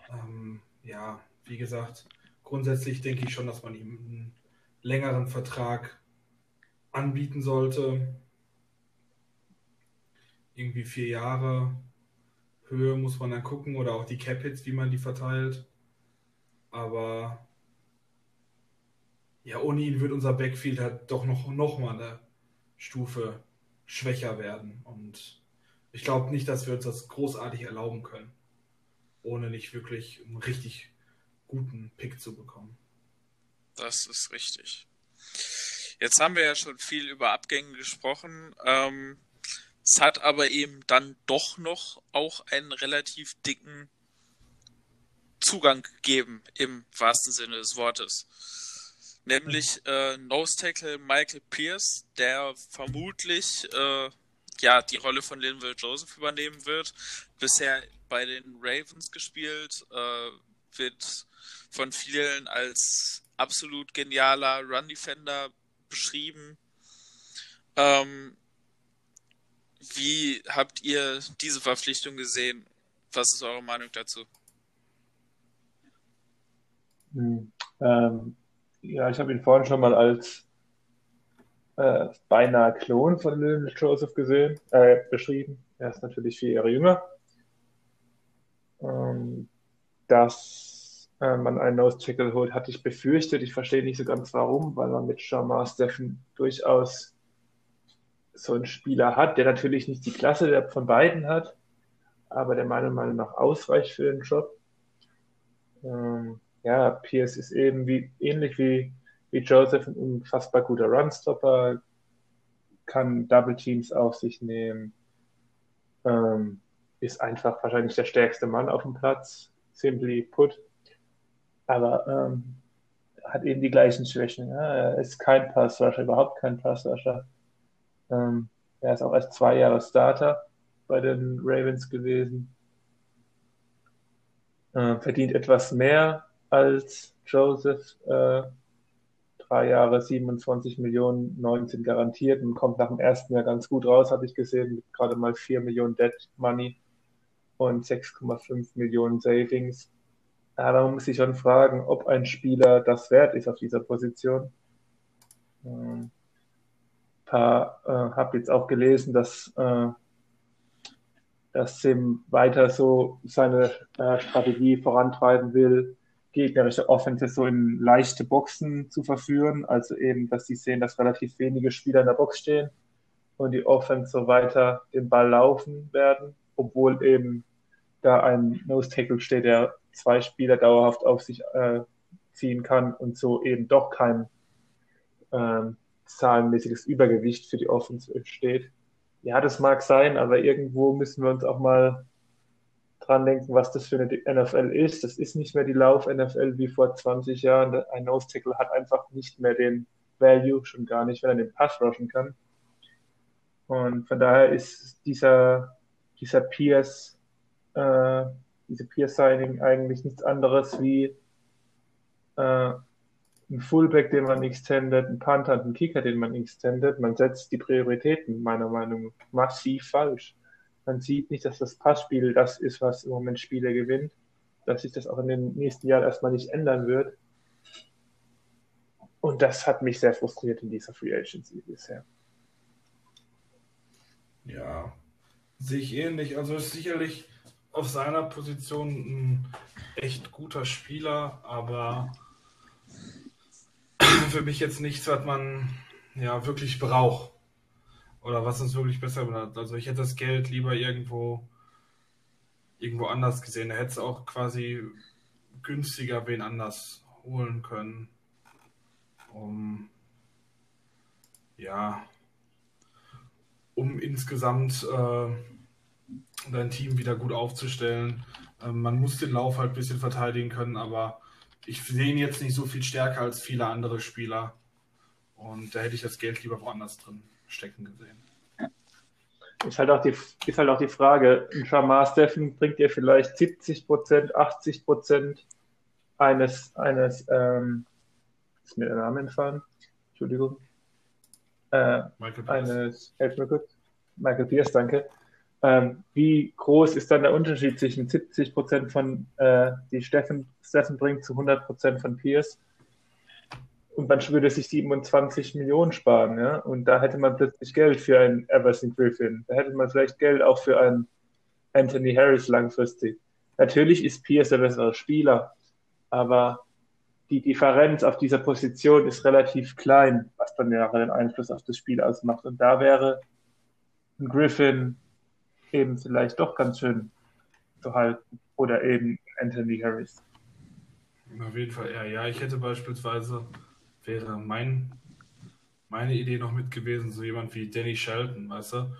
C: ähm, ja, wie gesagt, grundsätzlich denke ich schon, dass man ihm einen längeren Vertrag anbieten sollte. Irgendwie vier Jahre. Höhe muss man dann gucken oder auch die Cap-Hits, wie man die verteilt. Aber ja, ohne ihn wird unser Backfield halt doch noch, noch mal eine Stufe schwächer werden. Und ich glaube nicht, dass wir uns das großartig erlauben können, ohne nicht wirklich einen richtig guten Pick zu bekommen.
A: Das ist richtig. Jetzt haben wir ja schon viel über Abgänge gesprochen. Ähm, es hat aber eben dann doch noch auch einen relativ dicken Zugang gegeben, im wahrsten Sinne des Wortes. Nämlich äh, Nose Tackle Michael Pierce, der vermutlich äh, ja die Rolle von Linville Joseph übernehmen wird. Bisher bei den Ravens gespielt, äh, wird von vielen als absolut genialer Run Defender beschrieben. Ähm, wie habt ihr diese Verpflichtung gesehen? Was ist eure Meinung dazu?
B: Hm, ähm, ja, ich habe ihn vorhin schon mal als äh, beinahe Klon von Lil Joseph gesehen, äh, beschrieben. Er ist natürlich vier Jahre jünger. Ähm, dass äh, man einen Nose-Tackle holt, hatte ich befürchtet. Ich verstehe nicht so ganz warum, weil man mit Shamar Steffen durchaus so einen Spieler hat, der natürlich nicht die Klasse von beiden hat, aber der meiner Meinung nach ausreicht für den Job. Ähm, ja, Pierce ist eben wie, ähnlich wie, wie Joseph ein unfassbar guter Runstopper, kann Double Teams auf sich nehmen, ähm, ist einfach wahrscheinlich der stärkste Mann auf dem Platz, simply put, aber ähm, hat eben die gleichen Schwächen. Ja? Er ist kein Passrusher, überhaupt kein Passrusher. Ähm, er ist auch erst zwei Jahre Starter bei den Ravens gewesen. Äh, verdient etwas mehr als Joseph. Äh, drei Jahre 27 Millionen, 19 garantiert und kommt nach dem ersten Jahr ganz gut raus, habe ich gesehen, mit gerade mal 4 Millionen Dead Money und 6,5 Millionen Savings. Aber man muss sich schon fragen, ob ein Spieler das wert ist auf dieser Position. Ähm, paar, äh, habe jetzt auch gelesen, dass, äh, dass Sim weiter so seine äh, Strategie vorantreiben will, gegnerische Offenses so in leichte Boxen zu verführen. Also eben, dass sie sehen, dass relativ wenige Spieler in der Box stehen und die Offense so weiter den Ball laufen werden, obwohl eben da ein Nose Tackle steht, der zwei Spieler dauerhaft auf sich äh, ziehen kann und so eben doch kein ähm, zahlenmäßiges Übergewicht für die Offense steht. Ja, das mag sein, aber irgendwo müssen wir uns auch mal dran denken, was das für eine NFL ist. Das ist nicht mehr die Lauf-NFL wie vor 20 Jahren. Ein Nose-Tackle hat einfach nicht mehr den Value, schon gar nicht, wenn er den Pass rushen kann. Und von daher ist dieser, dieser Pierce, äh, diese Pierce-Signing eigentlich nichts anderes wie äh, ein Fullback, den man extendet, ein Panther und ein Kicker, den man extendet. Man setzt die Prioritäten meiner Meinung nach massiv falsch. Man sieht nicht, dass das Passspiel das ist, was im Moment Spiele gewinnt, dass sich das auch in den nächsten Jahren erstmal nicht ändern wird. Und das hat mich sehr frustriert in dieser Free Agency bisher.
C: Ja, sehe ich ähnlich. Also ist sicherlich auf seiner Position ein echt guter Spieler, aber für mich jetzt nichts, was man ja wirklich braucht. Oder was uns wirklich besser macht. Also ich hätte das Geld lieber irgendwo irgendwo anders gesehen. Er hätte es auch quasi günstiger wen anders holen können. Um ja, um insgesamt äh, dein Team wieder gut aufzustellen Ähm, man muss den Lauf halt ein bisschen verteidigen können, aber ich sehe ihn jetzt nicht so viel stärker als viele andere Spieler. Und da hätte ich das Geld lieber woanders drin stecken gesehen.
B: Ist halt auch die, ist halt auch die Frage, ein Shamar Steffen bringt dir vielleicht 70 Prozent, 80 Prozent eines, eines, ähm, ist mir der Name entfallen? Entschuldigung. Äh, eines, helf mir kurz. Michael Pierce, danke. Ähm, wie groß ist dann der Unterschied zwischen 70 Prozent von, äh, die Steffen, Steffen bringt, zu 100 Prozent von Pierce? Und man würde sich 27 Millionen sparen, ja. Und da hätte man plötzlich Geld für einen Everson Griffin. Da hätte man vielleicht Geld auch für einen Anthony Harris langfristig. Natürlich ist Pierce der bessere Spieler, aber die Differenz auf dieser Position ist relativ klein, was dann ja den Einfluss auf das Spiel ausmacht. Und da wäre ein Griffin eben vielleicht doch ganz schön zu halten. Oder eben Anthony Harris.
C: Auf jeden Fall, ja. Ja, ich hätte beispielsweise wäre mein, meine Idee noch mit gewesen, so jemand wie Danny Shelton, weißt du?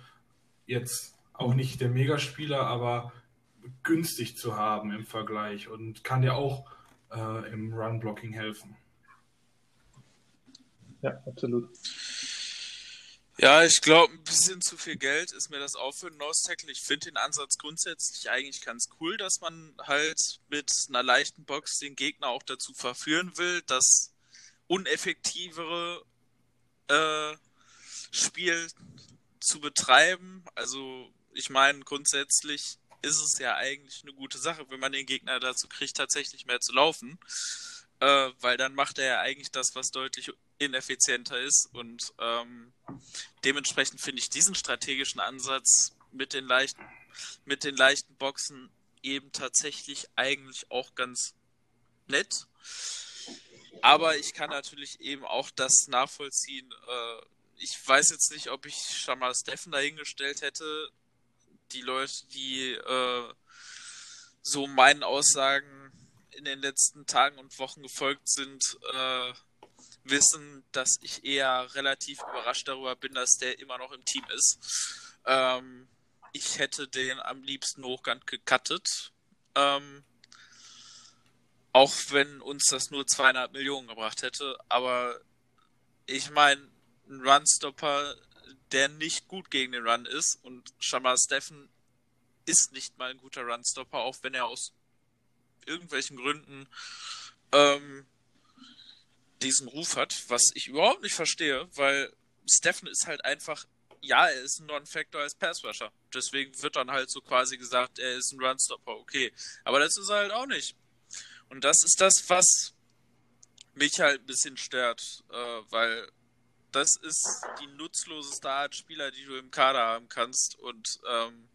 C: Jetzt auch nicht der Megaspieler, aber günstig zu haben im Vergleich und kann dir auch äh, im Run-Blocking helfen.
B: Ja, absolut.
A: Ja, ich glaube, ein bisschen zu viel Geld ist mir das auch für einen Nose Tackle. Ich finde den Ansatz grundsätzlich eigentlich ganz cool, dass man halt mit einer leichten Box den Gegner auch dazu verführen will, dass uneffektivere äh, Spiel zu betreiben. Also ich meine, grundsätzlich ist es ja eigentlich eine gute Sache, wenn man den Gegner dazu kriegt, tatsächlich mehr zu laufen. Äh, weil dann macht er ja eigentlich das, was deutlich ineffizienter ist. Und ähm, dementsprechend finde ich diesen strategischen Ansatz mit den leichten, mit den leichten Boxen eben tatsächlich eigentlich auch ganz nett. Aber ich kann natürlich eben auch das nachvollziehen. Äh, ich weiß jetzt nicht, ob ich schon mal Steffen dahingestellt hätte. Die Leute, die äh, so meinen Aussagen in den letzten Tagen und Wochen gefolgt sind, äh, wissen, dass ich eher relativ überrascht darüber bin, dass der immer noch im Team ist. Ähm, ich hätte den am liebsten hochkant gecuttet. Ähm, auch wenn uns das nur zweieinhalb Millionen gebracht hätte. Aber ich meine, ein Runstopper, der nicht gut gegen den Run ist und Shamar Steffen ist nicht mal ein guter Runstopper, auch wenn er aus irgendwelchen Gründen ähm, diesen Ruf hat, was ich überhaupt nicht verstehe, weil Steffen ist halt einfach, ja, er ist ein Non-Factor als Passrusher. Deswegen wird dann halt so quasi gesagt, er ist ein Runstopper, okay. Aber das ist er halt auch nicht. Und das ist das, was mich halt ein bisschen stört, äh, weil das ist die nutzloseste Art Spieler, die du im Kader haben kannst. Und ähm,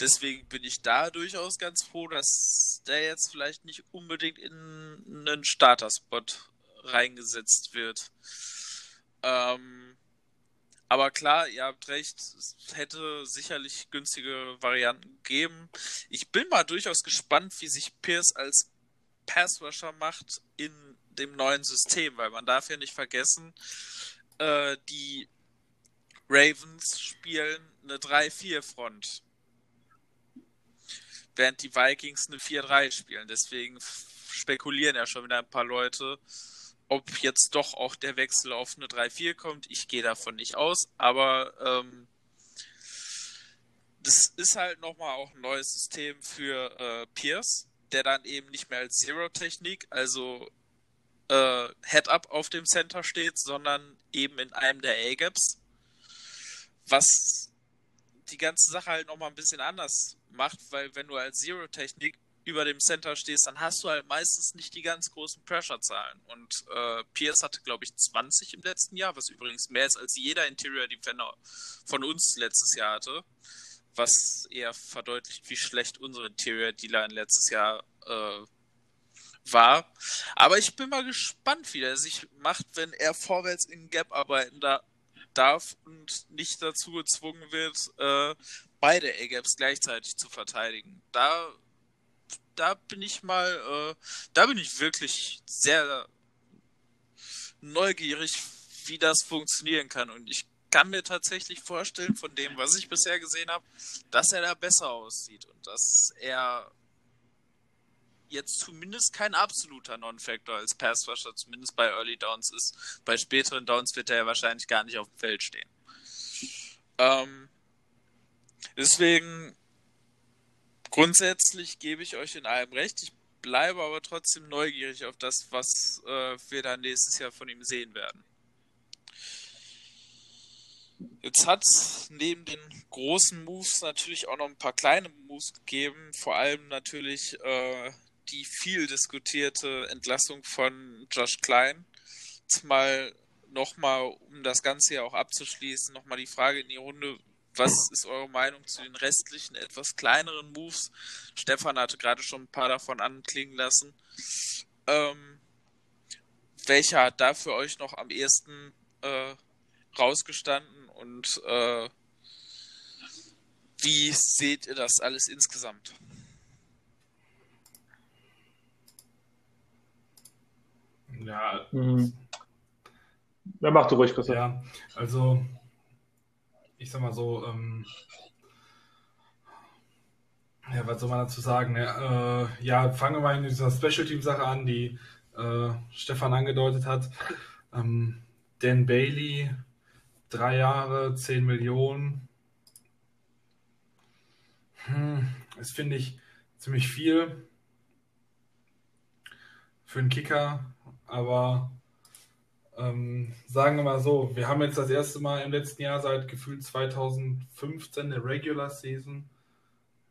A: deswegen bin ich da durchaus ganz froh, dass der jetzt vielleicht nicht unbedingt in einen Starter-Spot reingesetzt wird. Ähm, aber klar, ihr habt recht, es hätte sicherlich günstige Varianten gegeben. Ich bin mal durchaus gespannt, wie sich Pierce als Passrusher macht in dem neuen System, weil man darf ja nicht vergessen, äh, die Ravens spielen eine 3-4-Front, während die Vikings eine 4-3 spielen. Deswegen spekulieren ja schon wieder ein paar Leute, ob jetzt doch auch der Wechsel auf eine 3-4 kommt. Ich gehe davon nicht aus, aber ähm, das ist halt nochmal auch ein neues System für äh, Pierce der dann eben nicht mehr als Zero-Technik, also äh, Head-Up auf dem Center steht, sondern eben in einem der A-Gaps. Was die ganze Sache halt nochmal ein bisschen anders macht, weil wenn du als Zero-Technik über dem Center stehst, dann hast du halt meistens nicht die ganz großen Pressure-Zahlen. Und äh, Pierce hatte, glaube ich, 20 im letzten Jahr, was übrigens mehr ist als jeder Interior Defender von uns letztes Jahr hatte was eher verdeutlicht, wie schlecht unsere Interior Dealer letztes Jahr äh, war. Aber ich bin mal gespannt, wie er sich macht, wenn er vorwärts in Gap arbeiten da darf und nicht dazu gezwungen wird, äh, beide A-Gaps gleichzeitig zu verteidigen. Da, da bin ich mal, äh, da bin ich wirklich sehr neugierig, wie das funktionieren kann. Und ich kann mir tatsächlich vorstellen, von dem, was ich bisher gesehen habe, dass er da besser aussieht und dass er jetzt zumindest kein absoluter Non-Factor als Pass-Rusher, zumindest bei Early Downs ist. Bei späteren Downs wird er ja wahrscheinlich gar nicht auf dem Feld stehen. Ähm, deswegen grundsätzlich gebe ich euch in allem recht. Ich bleibe aber trotzdem neugierig auf das, was äh, wir dann nächstes Jahr von ihm sehen werden. Jetzt hat es neben den großen Moves natürlich auch noch ein paar kleine Moves gegeben, vor allem natürlich äh, die viel diskutierte Entlassung von Josh Klein. Jetzt mal nochmal, um das Ganze ja auch abzuschließen, nochmal die Frage in die Runde, was ist eure Meinung zu den restlichen, etwas kleineren Moves? Stefan hatte gerade schon ein paar davon anklingen lassen. Ähm, welcher hat da für euch noch am ehesten äh, rausgestanden und äh, wie seht ihr das alles insgesamt?
C: Ja.
B: Mhm. Ja, mach du ruhig, Christoph.
C: Ja, also ich sag mal so, ähm, ja, was soll man dazu sagen? Ja, äh, ja fangen wir mal in dieser Special Team Sache an, die äh, Stefan angedeutet hat. Ähm, Dan Bailey, drei Jahre, 10 Millionen. Hm, das finde ich ziemlich viel für einen Kicker, aber ähm, sagen wir mal so, wir haben jetzt das erste Mal im letzten Jahr seit gefühlt 2015 der Regular Season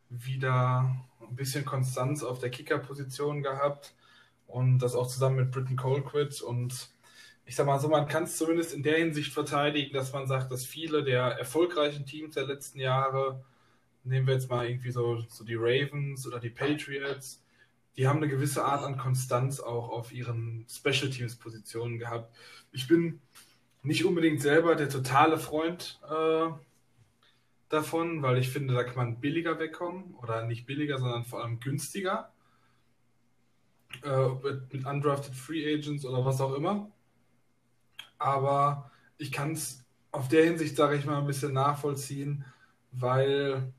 C: wieder ein bisschen Konstanz auf der Kicker-Position gehabt und das auch zusammen mit Britton Colquitt und ich sag mal so, man kann es zumindest in der Hinsicht verteidigen, dass man sagt, dass viele der erfolgreichen Teams der letzten Jahre, nehmen wir jetzt mal irgendwie so, so die Ravens oder die Patriots, die haben eine gewisse Art an Konstanz auch auf ihren Special Teams Positionen gehabt. Ich bin nicht unbedingt selber der totale Freund äh, davon, weil ich finde, da kann man billiger wegkommen oder nicht billiger, sondern vor allem günstiger äh, mit, mit undrafted Free Agents oder was auch immer. Aber ich kann es auf der Hinsicht, sage ich mal, ein bisschen nachvollziehen, weil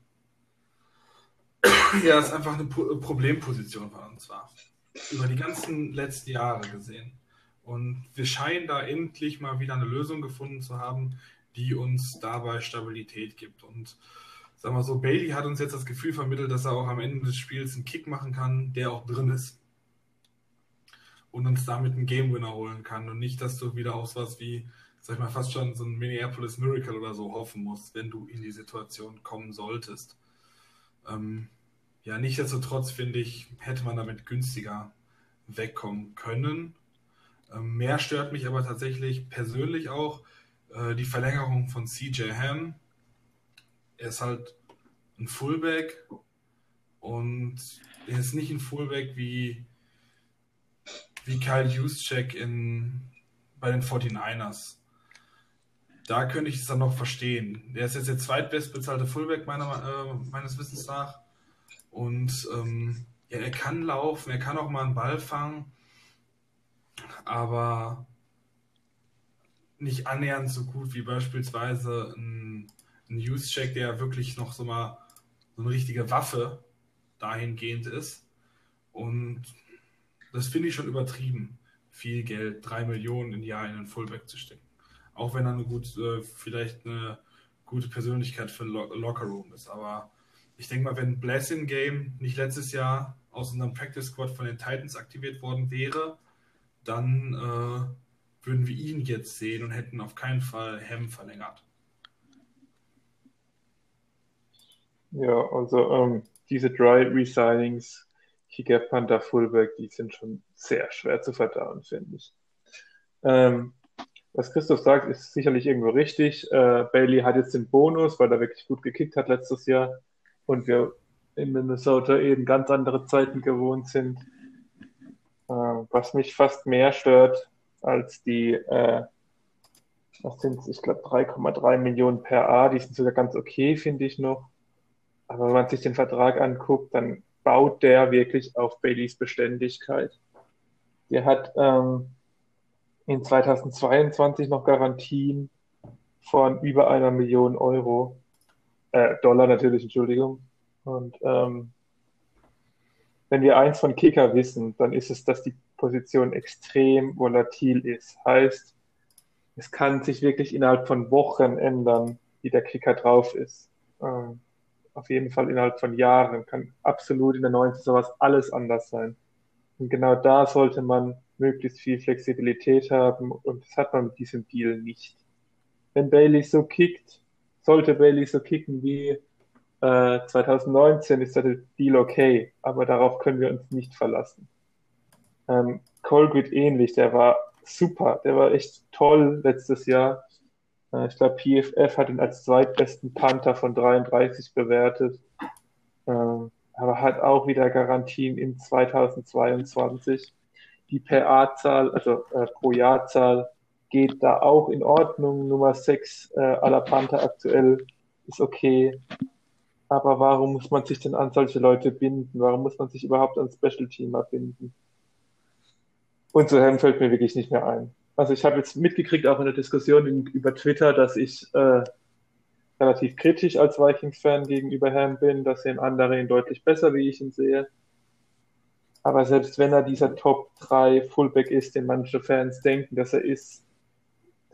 C: ja, es einfach eine Problemposition bei uns war. Über die ganzen letzten Jahre gesehen. Und wir scheinen da endlich mal wieder eine Lösung gefunden zu haben, die uns dabei Stabilität gibt. Und sagen wir so, Bailey hat uns jetzt das Gefühl vermittelt, dass er auch am Ende des Spiels einen Kick machen kann, der auch drin ist. Und uns damit einen Game Winner holen kann. Und nicht, dass du wieder auf was wie, sag ich mal, fast schon so ein Minneapolis Miracle oder so hoffen musst, wenn du in die Situation kommen solltest. Ähm, ja, nichtsdestotrotz finde ich, hätte man damit günstiger wegkommen können. Ähm, mehr stört mich aber tatsächlich persönlich auch äh, die Verlängerung von CJ Ham. Er ist halt ein Fullback und er ist nicht ein Fullback wie, wie Kyle Juszczyk in, bei den 49ers. Da könnte ich es dann noch verstehen. Er ist jetzt der zweitbestbezahlte Fullback meiner, äh, meines Wissens nach. Und ähm, ja, er kann laufen, er kann auch mal einen Ball fangen, aber nicht annähernd so gut wie beispielsweise ein, ein Use-Check, der wirklich noch so mal so eine richtige Waffe dahingehend ist. Und das finde ich schon übertrieben, viel Geld, drei Millionen im Jahr in einen Fullback zu stecken. Auch wenn er eine gut, äh, vielleicht eine gute Persönlichkeit für Lockerroom ist. Aber ich denke mal, wenn Blessing Game nicht letztes Jahr aus unserem Practice Squad von den Titans aktiviert worden wäre, dann äh, würden wir ihn jetzt sehen und hätten auf keinen Fall Hem verlängert.
B: Ja, also ähm, diese Dry Resignings, Kicker, Panther, Fullback, die sind schon sehr schwer zu verdauen, finde ich. Ähm, was Christoph sagt, ist sicherlich irgendwo richtig. Äh, Bailey hat jetzt den Bonus, weil er wirklich gut gekickt hat letztes Jahr und wir in Minnesota eben ganz andere Zeiten gewohnt sind. Äh, was mich fast mehr stört als die, äh, was sind ich glaube 3,3 Millionen per A, die sind sogar ganz okay, finde ich noch. Aber wenn man sich den Vertrag anguckt, dann baut der wirklich auf Baileys Beständigkeit. Der hat ähm, in 2022 noch Garantien von über einer Million Euro. Äh, Dollar natürlich, Entschuldigung. Und ähm, wenn wir eins von Kicker wissen, dann ist es, dass die Position extrem volatil ist. Heißt, es kann sich wirklich innerhalb von Wochen ändern, wie der Kicker drauf ist. Ähm, auf jeden Fall innerhalb von Jahren kann absolut in der neuen Saison was alles anders sein. Und genau da sollte man möglichst viel Flexibilität haben und das hat man mit diesem Deal nicht. Wenn Bailey so kickt, sollte Bailey so kicken wie äh, 2019, ist der Deal okay, aber darauf können wir uns nicht verlassen. Ähm, Colgrid ähnlich, der war super, der war echt toll letztes Jahr. Äh, ich glaube, PFF hat ihn als zweitbesten Panther von 33 bewertet. Ähm, aber hat auch wieder Garantien in 2022. Die PA-Zahl, also äh, pro Jahrzahl, geht da auch in Ordnung. Nummer 6 äh, aller Panther aktuell ist okay. Aber warum muss man sich denn an solche Leute binden? Warum muss man sich überhaupt an Special Teamer binden? Und so Helm fällt mir wirklich nicht mehr ein. Also ich habe jetzt mitgekriegt, auch in der Diskussion in, über Twitter, dass ich äh, relativ kritisch als Vikings-Fan gegenüber Ham bin. Das sehen andere ihn deutlich besser, wie ich ihn sehe. Aber selbst wenn er dieser Top 3 Fullback ist, den manche Fans denken, dass er ist,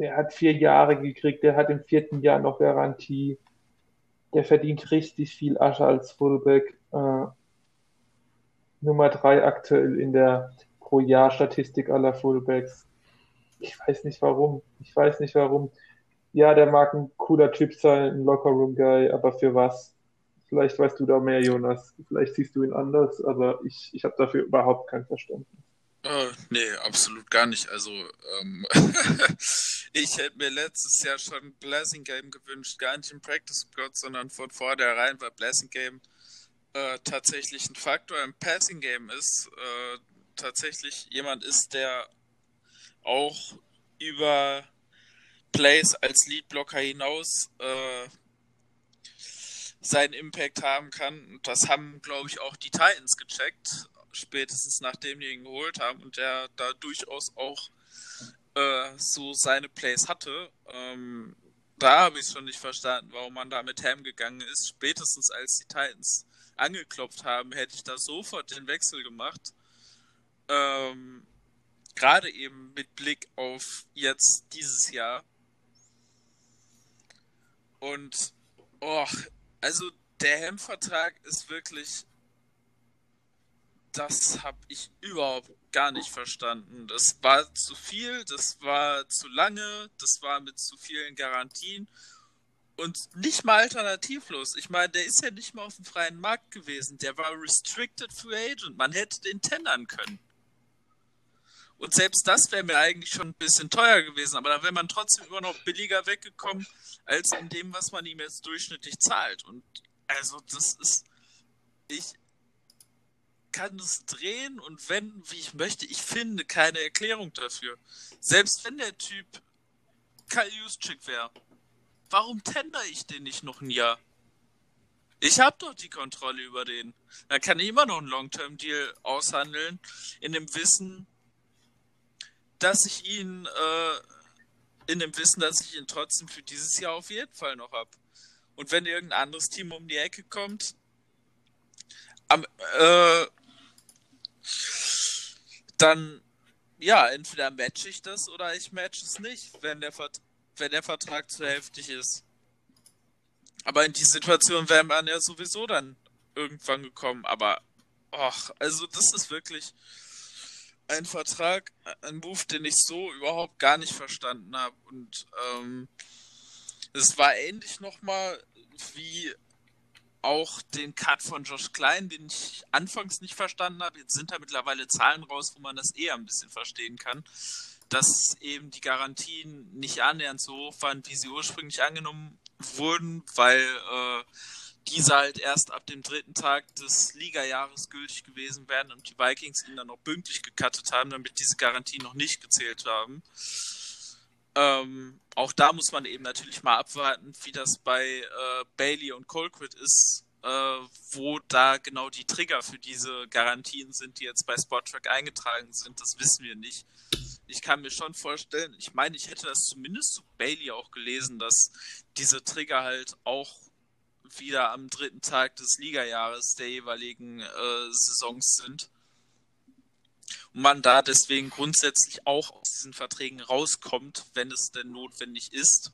B: der hat vier Jahre gekriegt, der hat im vierten Jahr noch Garantie, der verdient richtig viel Asche als Fullback. Äh, Nummer 3 aktuell in der Pro-Jahr-Statistik aller Fullbacks. Ich weiß nicht warum. Ich weiß nicht warum ja, der mag ein cooler Typ sein, ein Lockerroom-Guy, aber für was? Vielleicht weißt du da mehr, Jonas. Vielleicht siehst du ihn anders, aber ich, ich habe dafür überhaupt kein Verständnis.
A: Oh, nee, absolut gar nicht. Also, ähm, ich hätte mir letztes Jahr schon Blessing Game gewünscht, gar nicht im Practice Squad, sondern von vornherein, weil Blessing Game äh, tatsächlich ein Faktor im Passing Game ist, äh, tatsächlich jemand ist, der auch über Plays als Leadblocker hinaus äh, seinen Impact haben kann. Und das haben, glaube ich, auch die Titans gecheckt, spätestens nachdem die ihn geholt haben und der da durchaus auch äh, so seine Plays hatte. Ähm, da habe ich schon nicht verstanden, warum man da mit Ham gegangen ist. Spätestens als die Titans angeklopft haben, hätte ich da sofort den Wechsel gemacht. Ähm, Gerade eben mit Blick auf jetzt dieses Jahr. Und, oh, also der Helm-Vertrag ist wirklich, das habe ich überhaupt gar nicht verstanden. Das war zu viel, das war zu lange, das war mit zu vielen Garantien und nicht mal alternativlos. Ich meine, der ist ja nicht mal auf dem freien Markt gewesen. Der war Restricted Free Agent. Man hätte den tendern können. Und selbst das wäre mir eigentlich schon ein bisschen teuer gewesen, aber da wäre man trotzdem immer noch billiger weggekommen, als in dem, was man ihm jetzt durchschnittlich zahlt. Und also das ist. Ich kann es drehen und wenn, wie ich möchte, ich finde keine Erklärung dafür. Selbst wenn der Typ Kyle Juszczyk wäre, warum tender ich den nicht noch ein Jahr? Ich habe doch die Kontrolle über den. Da kann ich immer noch einen Long-Term-Deal aushandeln, in dem Wissen, dass ich ihn äh, in dem Wissen, dass ich ihn trotzdem für dieses Jahr auf jeden Fall noch habe. Und wenn irgendein anderes Team um die Ecke kommt, am, äh, dann ja, entweder matche ich das oder ich match es nicht, wenn der, Vert wenn der Vertrag zu heftig ist. Aber in die Situation wäre man ja sowieso dann irgendwann gekommen. Aber, ach, also das ist wirklich ein Vertrag, ein Move, den ich so überhaupt gar nicht verstanden habe. Und ähm, es war ähnlich nochmal wie auch den Cut von Josh Klein, den ich anfangs nicht verstanden habe. Jetzt sind da mittlerweile Zahlen raus, wo man das eher ein bisschen verstehen kann. Dass eben die Garantien nicht annähernd so hoch waren, wie sie ursprünglich angenommen wurden, weil äh, diese halt erst ab dem dritten Tag des Ligajahres gültig gewesen wären und die Vikings ihn dann noch pünktlich gecuttet haben, damit diese Garantien noch nicht gezählt haben. Ähm, auch da muss man eben natürlich mal abwarten, wie das bei äh, Bailey und Colquitt ist, äh, wo da genau die Trigger für diese Garantien sind, die jetzt bei Spottrack eingetragen sind. Das wissen wir nicht. Ich kann mir schon vorstellen, ich meine, ich hätte das zumindest zu Bailey auch gelesen, dass diese Trigger halt auch wieder am dritten Tag des Ligajahres der jeweiligen äh, Saisons sind. Und man da deswegen grundsätzlich auch aus diesen Verträgen rauskommt, wenn es denn notwendig ist.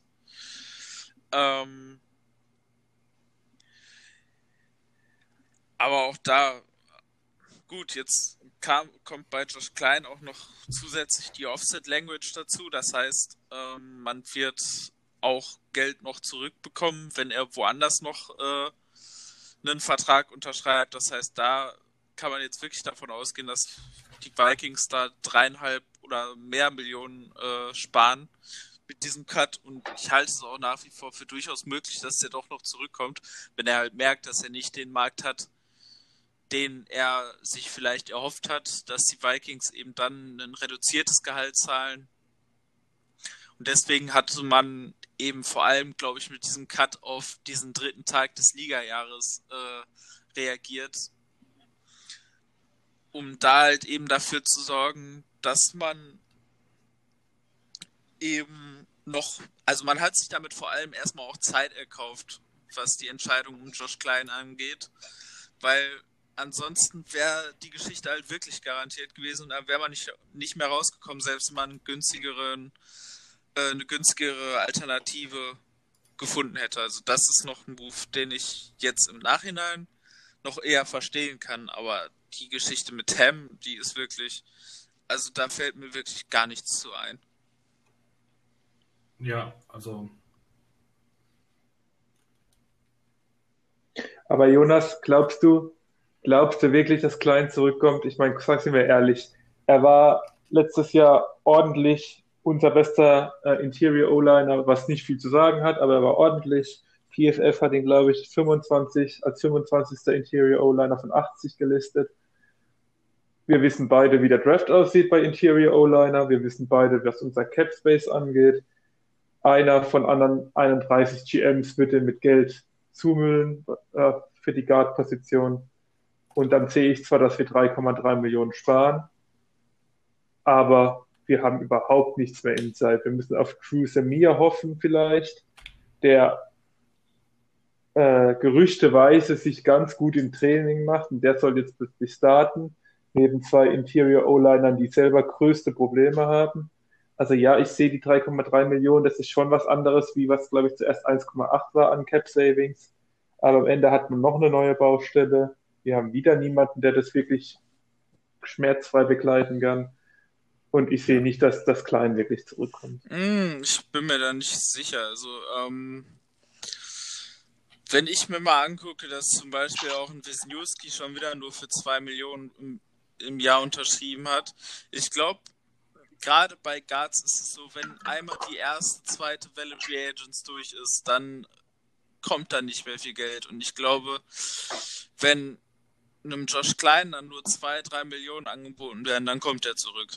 A: Ähm, aber auch da, gut, jetzt kam, kommt bei Josh Klein auch noch zusätzlich die Offset Language dazu. Das heißt, ähm, man wird auch Geld noch zurückbekommen, wenn er woanders noch äh, einen Vertrag unterschreibt. Das heißt, da kann man jetzt wirklich davon ausgehen, dass die Vikings da dreieinhalb oder mehr Millionen äh, sparen mit diesem Cut und ich halte es auch nach wie vor für durchaus möglich, dass er doch noch zurückkommt, wenn er halt merkt, dass er nicht den Markt hat, den er sich vielleicht erhofft hat, dass die Vikings eben dann ein reduziertes Gehalt zahlen. Und deswegen hatte man eben vor allem, glaube ich, mit diesem Cut auf diesen dritten Tag des Ligajahres äh, reagiert, um da halt eben dafür zu sorgen, dass man eben noch, also man hat sich damit vor allem erstmal auch Zeit erkauft, was die Entscheidung um Josh Klein angeht, weil ansonsten wäre die Geschichte halt wirklich garantiert gewesen und da wäre man nicht, nicht mehr rausgekommen, selbst wenn man günstigeren, äh, eine günstigere Alternative gefunden hätte. Also das ist noch ein Move, den ich jetzt im Nachhinein noch eher verstehen kann, aber die Geschichte mit Ham, die ist wirklich, also da fällt mir wirklich gar nichts zu ein.
C: Ja, also.
B: Aber Jonas, glaubst du, Glaubst du wirklich, dass Klein zurückkommt? Ich meine, sag's mir ehrlich, er war letztes Jahr ordentlich unser bester äh, Interior O-Liner, was nicht viel zu sagen hat, aber er war ordentlich. PFF hat ihn, glaube ich, 25 als 25. Interior O-Liner von 80 gelistet. Wir wissen beide, wie der Draft aussieht bei Interior O-Liner. Wir wissen beide, was unser Cap Space angeht. Einer von anderen 31 GMs wird ihn mit Geld zumüllen äh, für die Guard-Position. Und dann sehe ich zwar, dass wir 3,3 Millionen sparen, aber wir haben überhaupt nichts mehr in Zeit. Wir müssen auf Drew Samir hoffen vielleicht, der äh, gerüchteweise sich ganz gut im Training macht und der soll jetzt plötzlich starten, neben zwei Interior O-Linern, die selber größte Probleme haben. Also ja, ich sehe die 3,3 Millionen, das ist schon was anderes, wie was, glaube ich, zuerst 1,8 war an Cap Savings. Aber am Ende hat man noch eine neue Baustelle. Wir haben wieder niemanden, der das wirklich schmerzfrei begleiten kann. Und ich sehe nicht, dass das Klein wirklich zurückkommt.
A: Mm, ich bin mir da nicht sicher. Also, ähm, wenn ich mir mal angucke, dass zum Beispiel auch ein Wisniewski schon wieder nur für zwei Millionen im, Jahr unterschrieben hat, ich glaube, gerade bei Guards ist es so, wenn einmal die erste, zweite Welle Free Agents durch ist, dann kommt da nicht mehr viel Geld. Und ich glaube, wenn einem Josh Klein dann nur zwei, drei Millionen angeboten werden, dann kommt er zurück.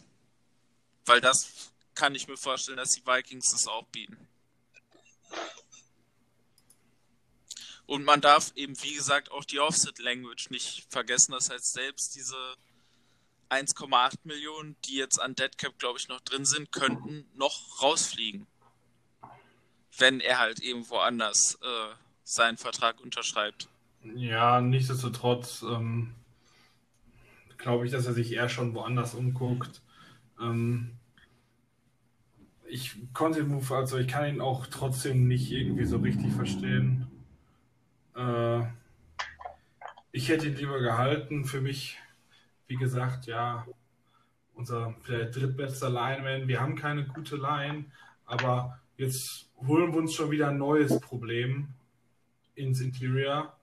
A: Weil das kann ich mir vorstellen, dass die Vikings das auch bieten. Und man darf eben, wie gesagt, auch die Offset Language nicht vergessen. Das heißt, selbst diese 1,8 Millionen, die jetzt an Deadcap, glaube ich, noch drin sind, könnten noch rausfliegen. Wenn er halt eben woanders äh, seinen Vertrag unterschreibt.
C: Ja, nichtsdestotrotz ähm, glaube ich, dass er sich eher schon woanders umguckt. Ähm, ich konnte den Move, also ich kann ihn auch trotzdem nicht irgendwie so richtig verstehen. Äh, ich hätte ihn lieber gehalten. Für mich, wie gesagt, ja, unser vielleicht drittbester Lineman. Wir haben keine gute Line, aber jetzt holen wir uns schon wieder ein neues Problem ins Interior.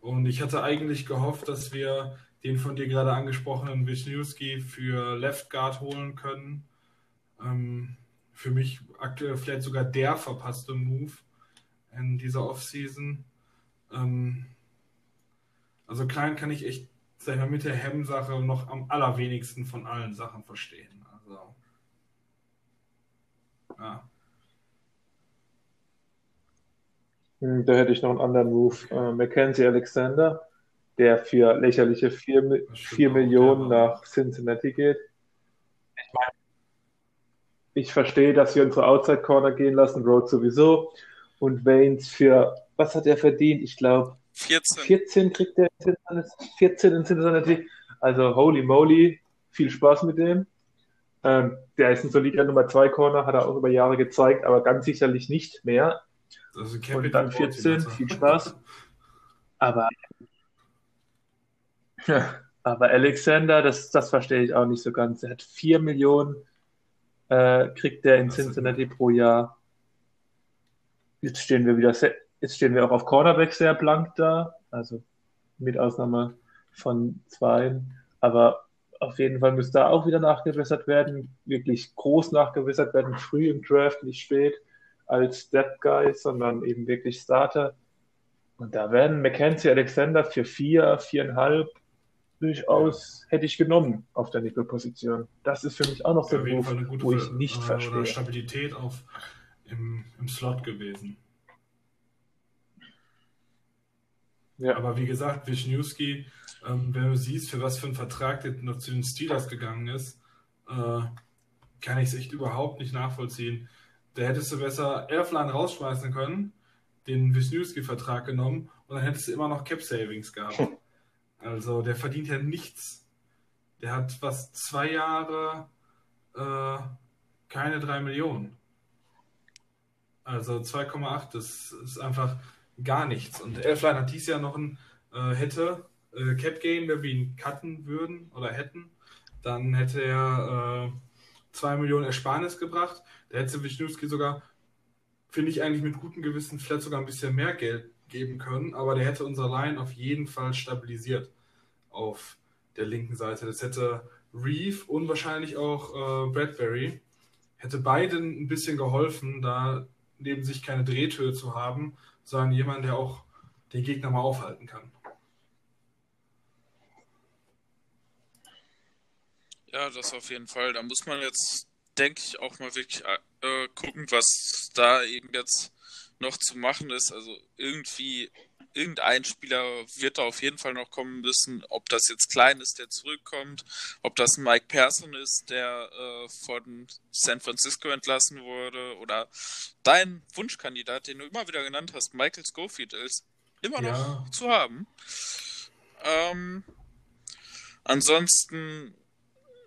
C: Und ich hatte eigentlich gehofft, dass wir den von dir gerade angesprochenen Wisniewski für Left Guard holen können. Ähm, für mich aktuell vielleicht sogar der verpasste Move in dieser Offseason. Ähm, also klein kann ich echt, sag ich mal, mit der Hemm-Sache noch am allerwenigsten von allen Sachen verstehen. Also, ja.
B: Hm, da hätte ich noch einen anderen Move. Äh, Mackenzie Alexander, der für lächerliche 4, 4 Millionen nach Cincinnati geht. Ich meine, ich verstehe, dass wir unsere Outside Corner gehen lassen, Road sowieso. Und Waynes für, was hat er verdient? Ich glaube,
A: 14.
B: 14 kriegt er in Cincinnati. 14 in Cincinnati. Also, holy moly, viel Spaß mit dem. Ähm, der ist ein solider Nummer 2 Corner, hat er auch über Jahre gezeigt, aber ganz sicherlich nicht mehr.
C: Also
B: Und dann 14, viel Spaß. Aber, aber Alexander, das, das verstehe ich auch nicht so ganz. Er hat 4 Millionen, äh, kriegt er in
C: Das ist
B: Cincinnati pro Jahr. Jetzt stehen wir wieder, jetzt stehen wir auch auf Cornerback sehr blank da, also mit Ausnahme von zwei. Aber auf jeden Fall müsste da auch wieder nachgebessert werden, wirklich groß nachgebessert werden, früh im Draft, nicht spät als Depth Guy, sondern eben wirklich Starter. Und da werden Mackenzie Alexander für vier, viereinhalb durchaus hätte ich genommen auf der Nickel-Position. Das ist für mich auch noch so ein Move, wo ich nicht
C: äh,
B: verstehe.
C: Stabilität auf, im, im Slot gewesen.
B: Ja.
C: Aber wie gesagt, Wisniewski, ähm, wenn du siehst, für was für einen Vertrag der noch zu den Steelers gegangen ist, äh, kann ich es echt überhaupt nicht nachvollziehen. Da hättest du besser Elfline rausschmeißen können, den Wisniewski-Vertrag genommen und dann hättest du immer noch Cap Savings gehabt. Also der verdient ja nichts. Der hat was zwei Jahre äh, keine drei Millionen. Also 2,8, das ist einfach gar nichts. Und Elfline hat dies Jahr noch ein, äh, hätte äh, Cap Game, wenn wir ihn cutten würden oder hätten, dann hätte er äh, 2 Millionen Ersparnis gebracht. Da hätte Wisniewski sogar, finde ich eigentlich mit gutem Gewissen, vielleicht sogar ein bisschen mehr Geld geben können, aber der hätte unsere Line auf jeden Fall stabilisiert auf der linken Seite. Das hätte Reeve und wahrscheinlich auch äh, Bradbury, hätte beiden ein bisschen geholfen, da neben sich keine Drehtür zu haben, sondern jemand, der auch den Gegner mal aufhalten kann.
A: Ja, das auf jeden Fall. Da muss man jetzt, denke ich, auch mal wirklich äh, gucken, was da eben jetzt noch zu machen ist. Also irgendwie, irgendein Spieler wird da auf jeden Fall noch kommen müssen. Ob das jetzt Klein ist, der zurückkommt, ob das Mike Persson ist, der äh, von San Francisco entlassen wurde, oder dein Wunschkandidat, den du immer wieder genannt hast, Michael Schofield, ist immer noch
C: Ja.
A: zu haben. Ähm, ansonsten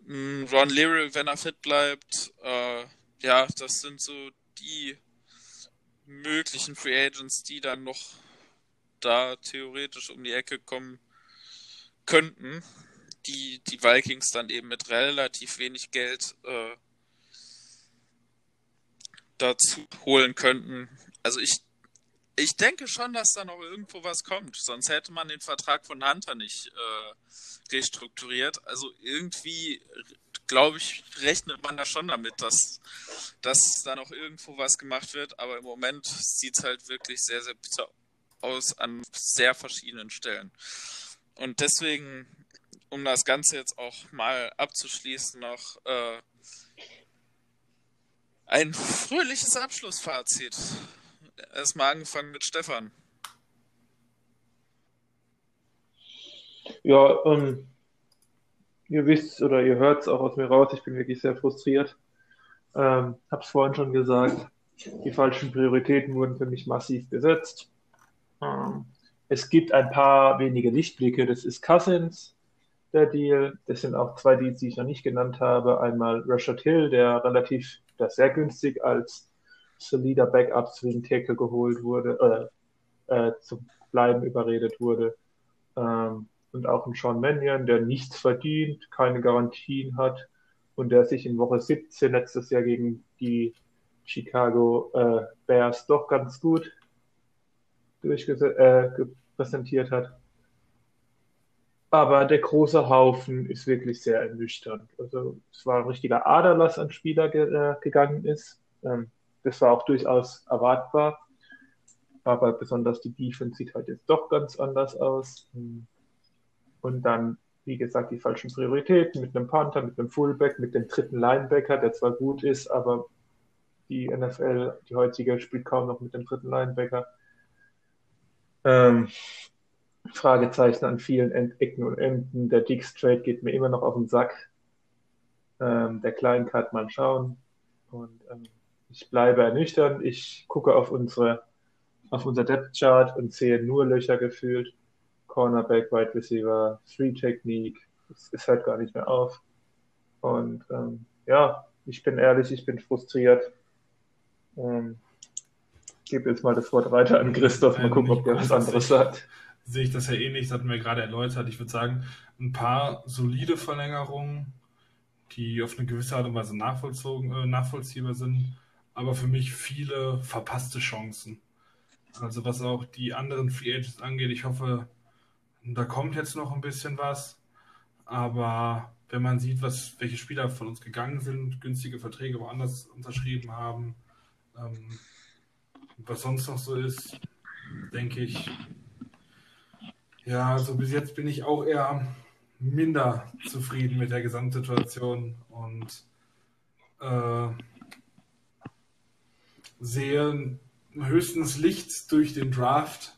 A: mh, Ron Leary, wenn er fit bleibt, äh, ja, das sind so die möglichen Free Agents, die dann noch da theoretisch um die Ecke kommen könnten, die die Vikings dann eben mit relativ wenig Geld äh, dazu holen könnten. Also ich ich denke schon, dass da noch irgendwo was kommt. Sonst hätte man den Vertrag von Hunter nicht äh, restrukturiert. Also irgendwie, glaube ich, rechnet man da schon damit, dass, dass da noch irgendwo was gemacht wird. Aber im Moment sieht es halt wirklich sehr, sehr bitter aus an sehr verschiedenen Stellen. Und deswegen, um das Ganze jetzt auch mal abzuschließen, noch äh, ein fröhliches Abschlussfazit. Erstmal angefangen mit Stefan.
B: Ja, ähm, ihr wisst oder ihr hört es auch aus mir raus, ich bin wirklich sehr frustriert. Ähm, hab's vorhin schon gesagt, die falschen Prioritäten wurden für mich massiv gesetzt. Ähm, es gibt ein paar wenige Lichtblicke, das ist Cousins, der Deal. Das sind auch zwei Deals, die ich noch nicht genannt habe. Einmal Rashad Hill, der relativ, der sehr günstig als solider Backup zwischen Tackle geholt wurde, äh, äh, zum Bleiben überredet wurde. Ähm, und auch ein Sean Mannion, der nichts verdient, keine Garantien hat und der sich in Woche 17 letztes Jahr gegen die Chicago äh, Bears doch ganz gut durchgese- äh, hat. Aber der große Haufen ist wirklich sehr ernüchternd. Also es war ein richtiger Aderlass an Spieler ge äh, gegangen ist. Ähm, das war auch durchaus erwartbar. Aber besonders die Defense sieht halt jetzt doch ganz anders aus. Und dann, wie gesagt, die falschen Prioritäten mit einem Panther, mit einem Fullback, mit dem dritten Linebacker, der zwar gut ist, aber die NFL, die heutige, spielt kaum noch mit dem dritten Linebacker. Ähm, Fragezeichen an vielen End Ecken und Enden. Der Dick Straight geht mir immer noch auf den Sack. Ähm, der Kleincut mal schauen. Und ähm, ich bleibe ernüchtert. Ich gucke auf unsere auf unser Depth Chart und sehe nur Löcher gefühlt. Cornerback, Wide Receiver, Three Technique. Es hört gar nicht mehr auf. Und ähm, ja, ich bin ehrlich, ich bin frustriert. Ähm, gebe jetzt mal das Wort weiter an Christoph, mal gucken, ob der was anderes sagt.
C: Sehe ich das ja ähnlich, das hatten wir gerade erläutert. Ich würde sagen, ein paar solide Verlängerungen, die auf eine gewisse Art und Weise äh, nachvollziehbar sind, aber für mich viele verpasste Chancen. Also was auch die anderen Free Agents angeht, ich hoffe, da kommt jetzt noch ein bisschen was. Aber wenn man sieht, was, welche Spieler von uns gegangen sind, günstige Verträge woanders unterschrieben haben, ähm, was sonst noch so ist, denke ich, ja, also bis jetzt bin ich auch eher minder zufrieden mit der Gesamtsituation und äh, sehe höchstens Licht durch den Draft,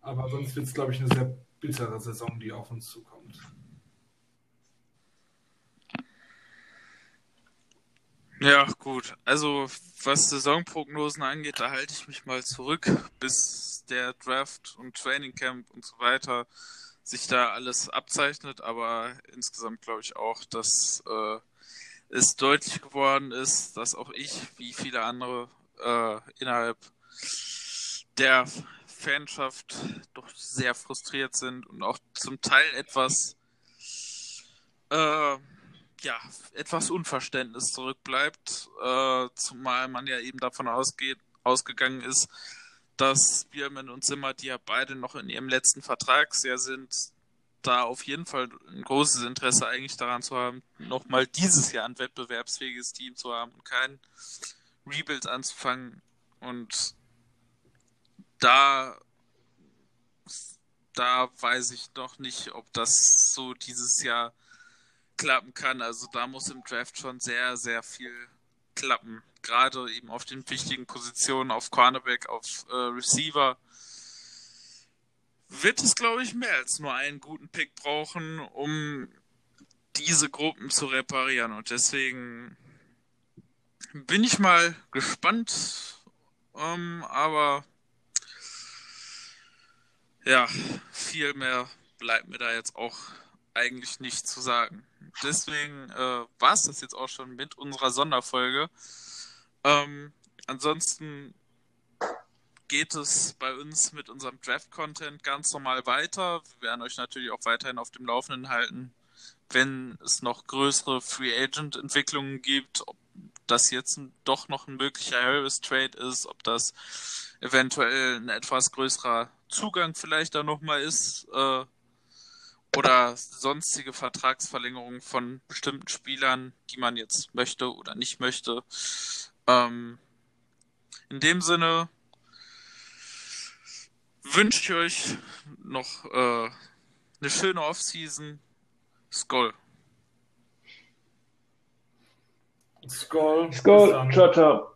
C: aber sonst wird es, glaube ich, eine sehr bittere Saison, die auf uns zukommt.
A: Ja, gut. Also, was Saisonprognosen angeht, da halte ich mich mal zurück, bis der Draft und Training Camp und so weiter sich da alles abzeichnet. Aber insgesamt glaube ich auch, dass äh, es deutlich geworden ist, dass auch ich, wie viele andere, äh, innerhalb der Fanschaft doch sehr frustriert sind und auch zum Teil etwas äh, ja, etwas Unverständnis zurückbleibt, äh, zumal man ja eben davon ausgeht, ausgegangen ist, dass Biermann und Zimmer, die ja beide noch in ihrem letzten Vertragsjahr sind, da auf jeden Fall ein großes Interesse eigentlich daran zu haben, nochmal dieses Jahr ein wettbewerbsfähiges Team zu haben und kein Rebuild anzufangen. Und da, da weiß ich noch nicht, ob das so dieses Jahr klappen kann. Also da muss im Draft schon sehr, sehr viel klappen. Gerade eben auf den wichtigen Positionen, auf Cornerback, auf äh, Receiver. Wird es, glaube ich, mehr als nur einen guten Pick brauchen, um diese Gruppen zu reparieren. Und deswegen bin ich mal gespannt. Ähm, aber ja, viel mehr bleibt mir da jetzt auch eigentlich nicht zu sagen deswegen äh, war es das jetzt auch schon mit unserer Sonderfolge. Ähm, ansonsten geht es bei uns mit unserem Draft-Content ganz normal weiter. Wir werden euch natürlich auch weiterhin auf dem Laufenden halten, wenn es noch größere Free Agent-Entwicklungen gibt, ob das jetzt doch noch ein möglicher Harris-Trade ist, ob das eventuell ein etwas größerer Zugang vielleicht da nochmal ist. Äh, oder sonstige Vertragsverlängerungen von bestimmten Spielern, die man jetzt möchte oder nicht möchte. Ähm, in dem Sinne wünsche ich euch noch äh, eine schöne Offseason. Skoll.
B: Skoll. Skoll. Ciao, ciao.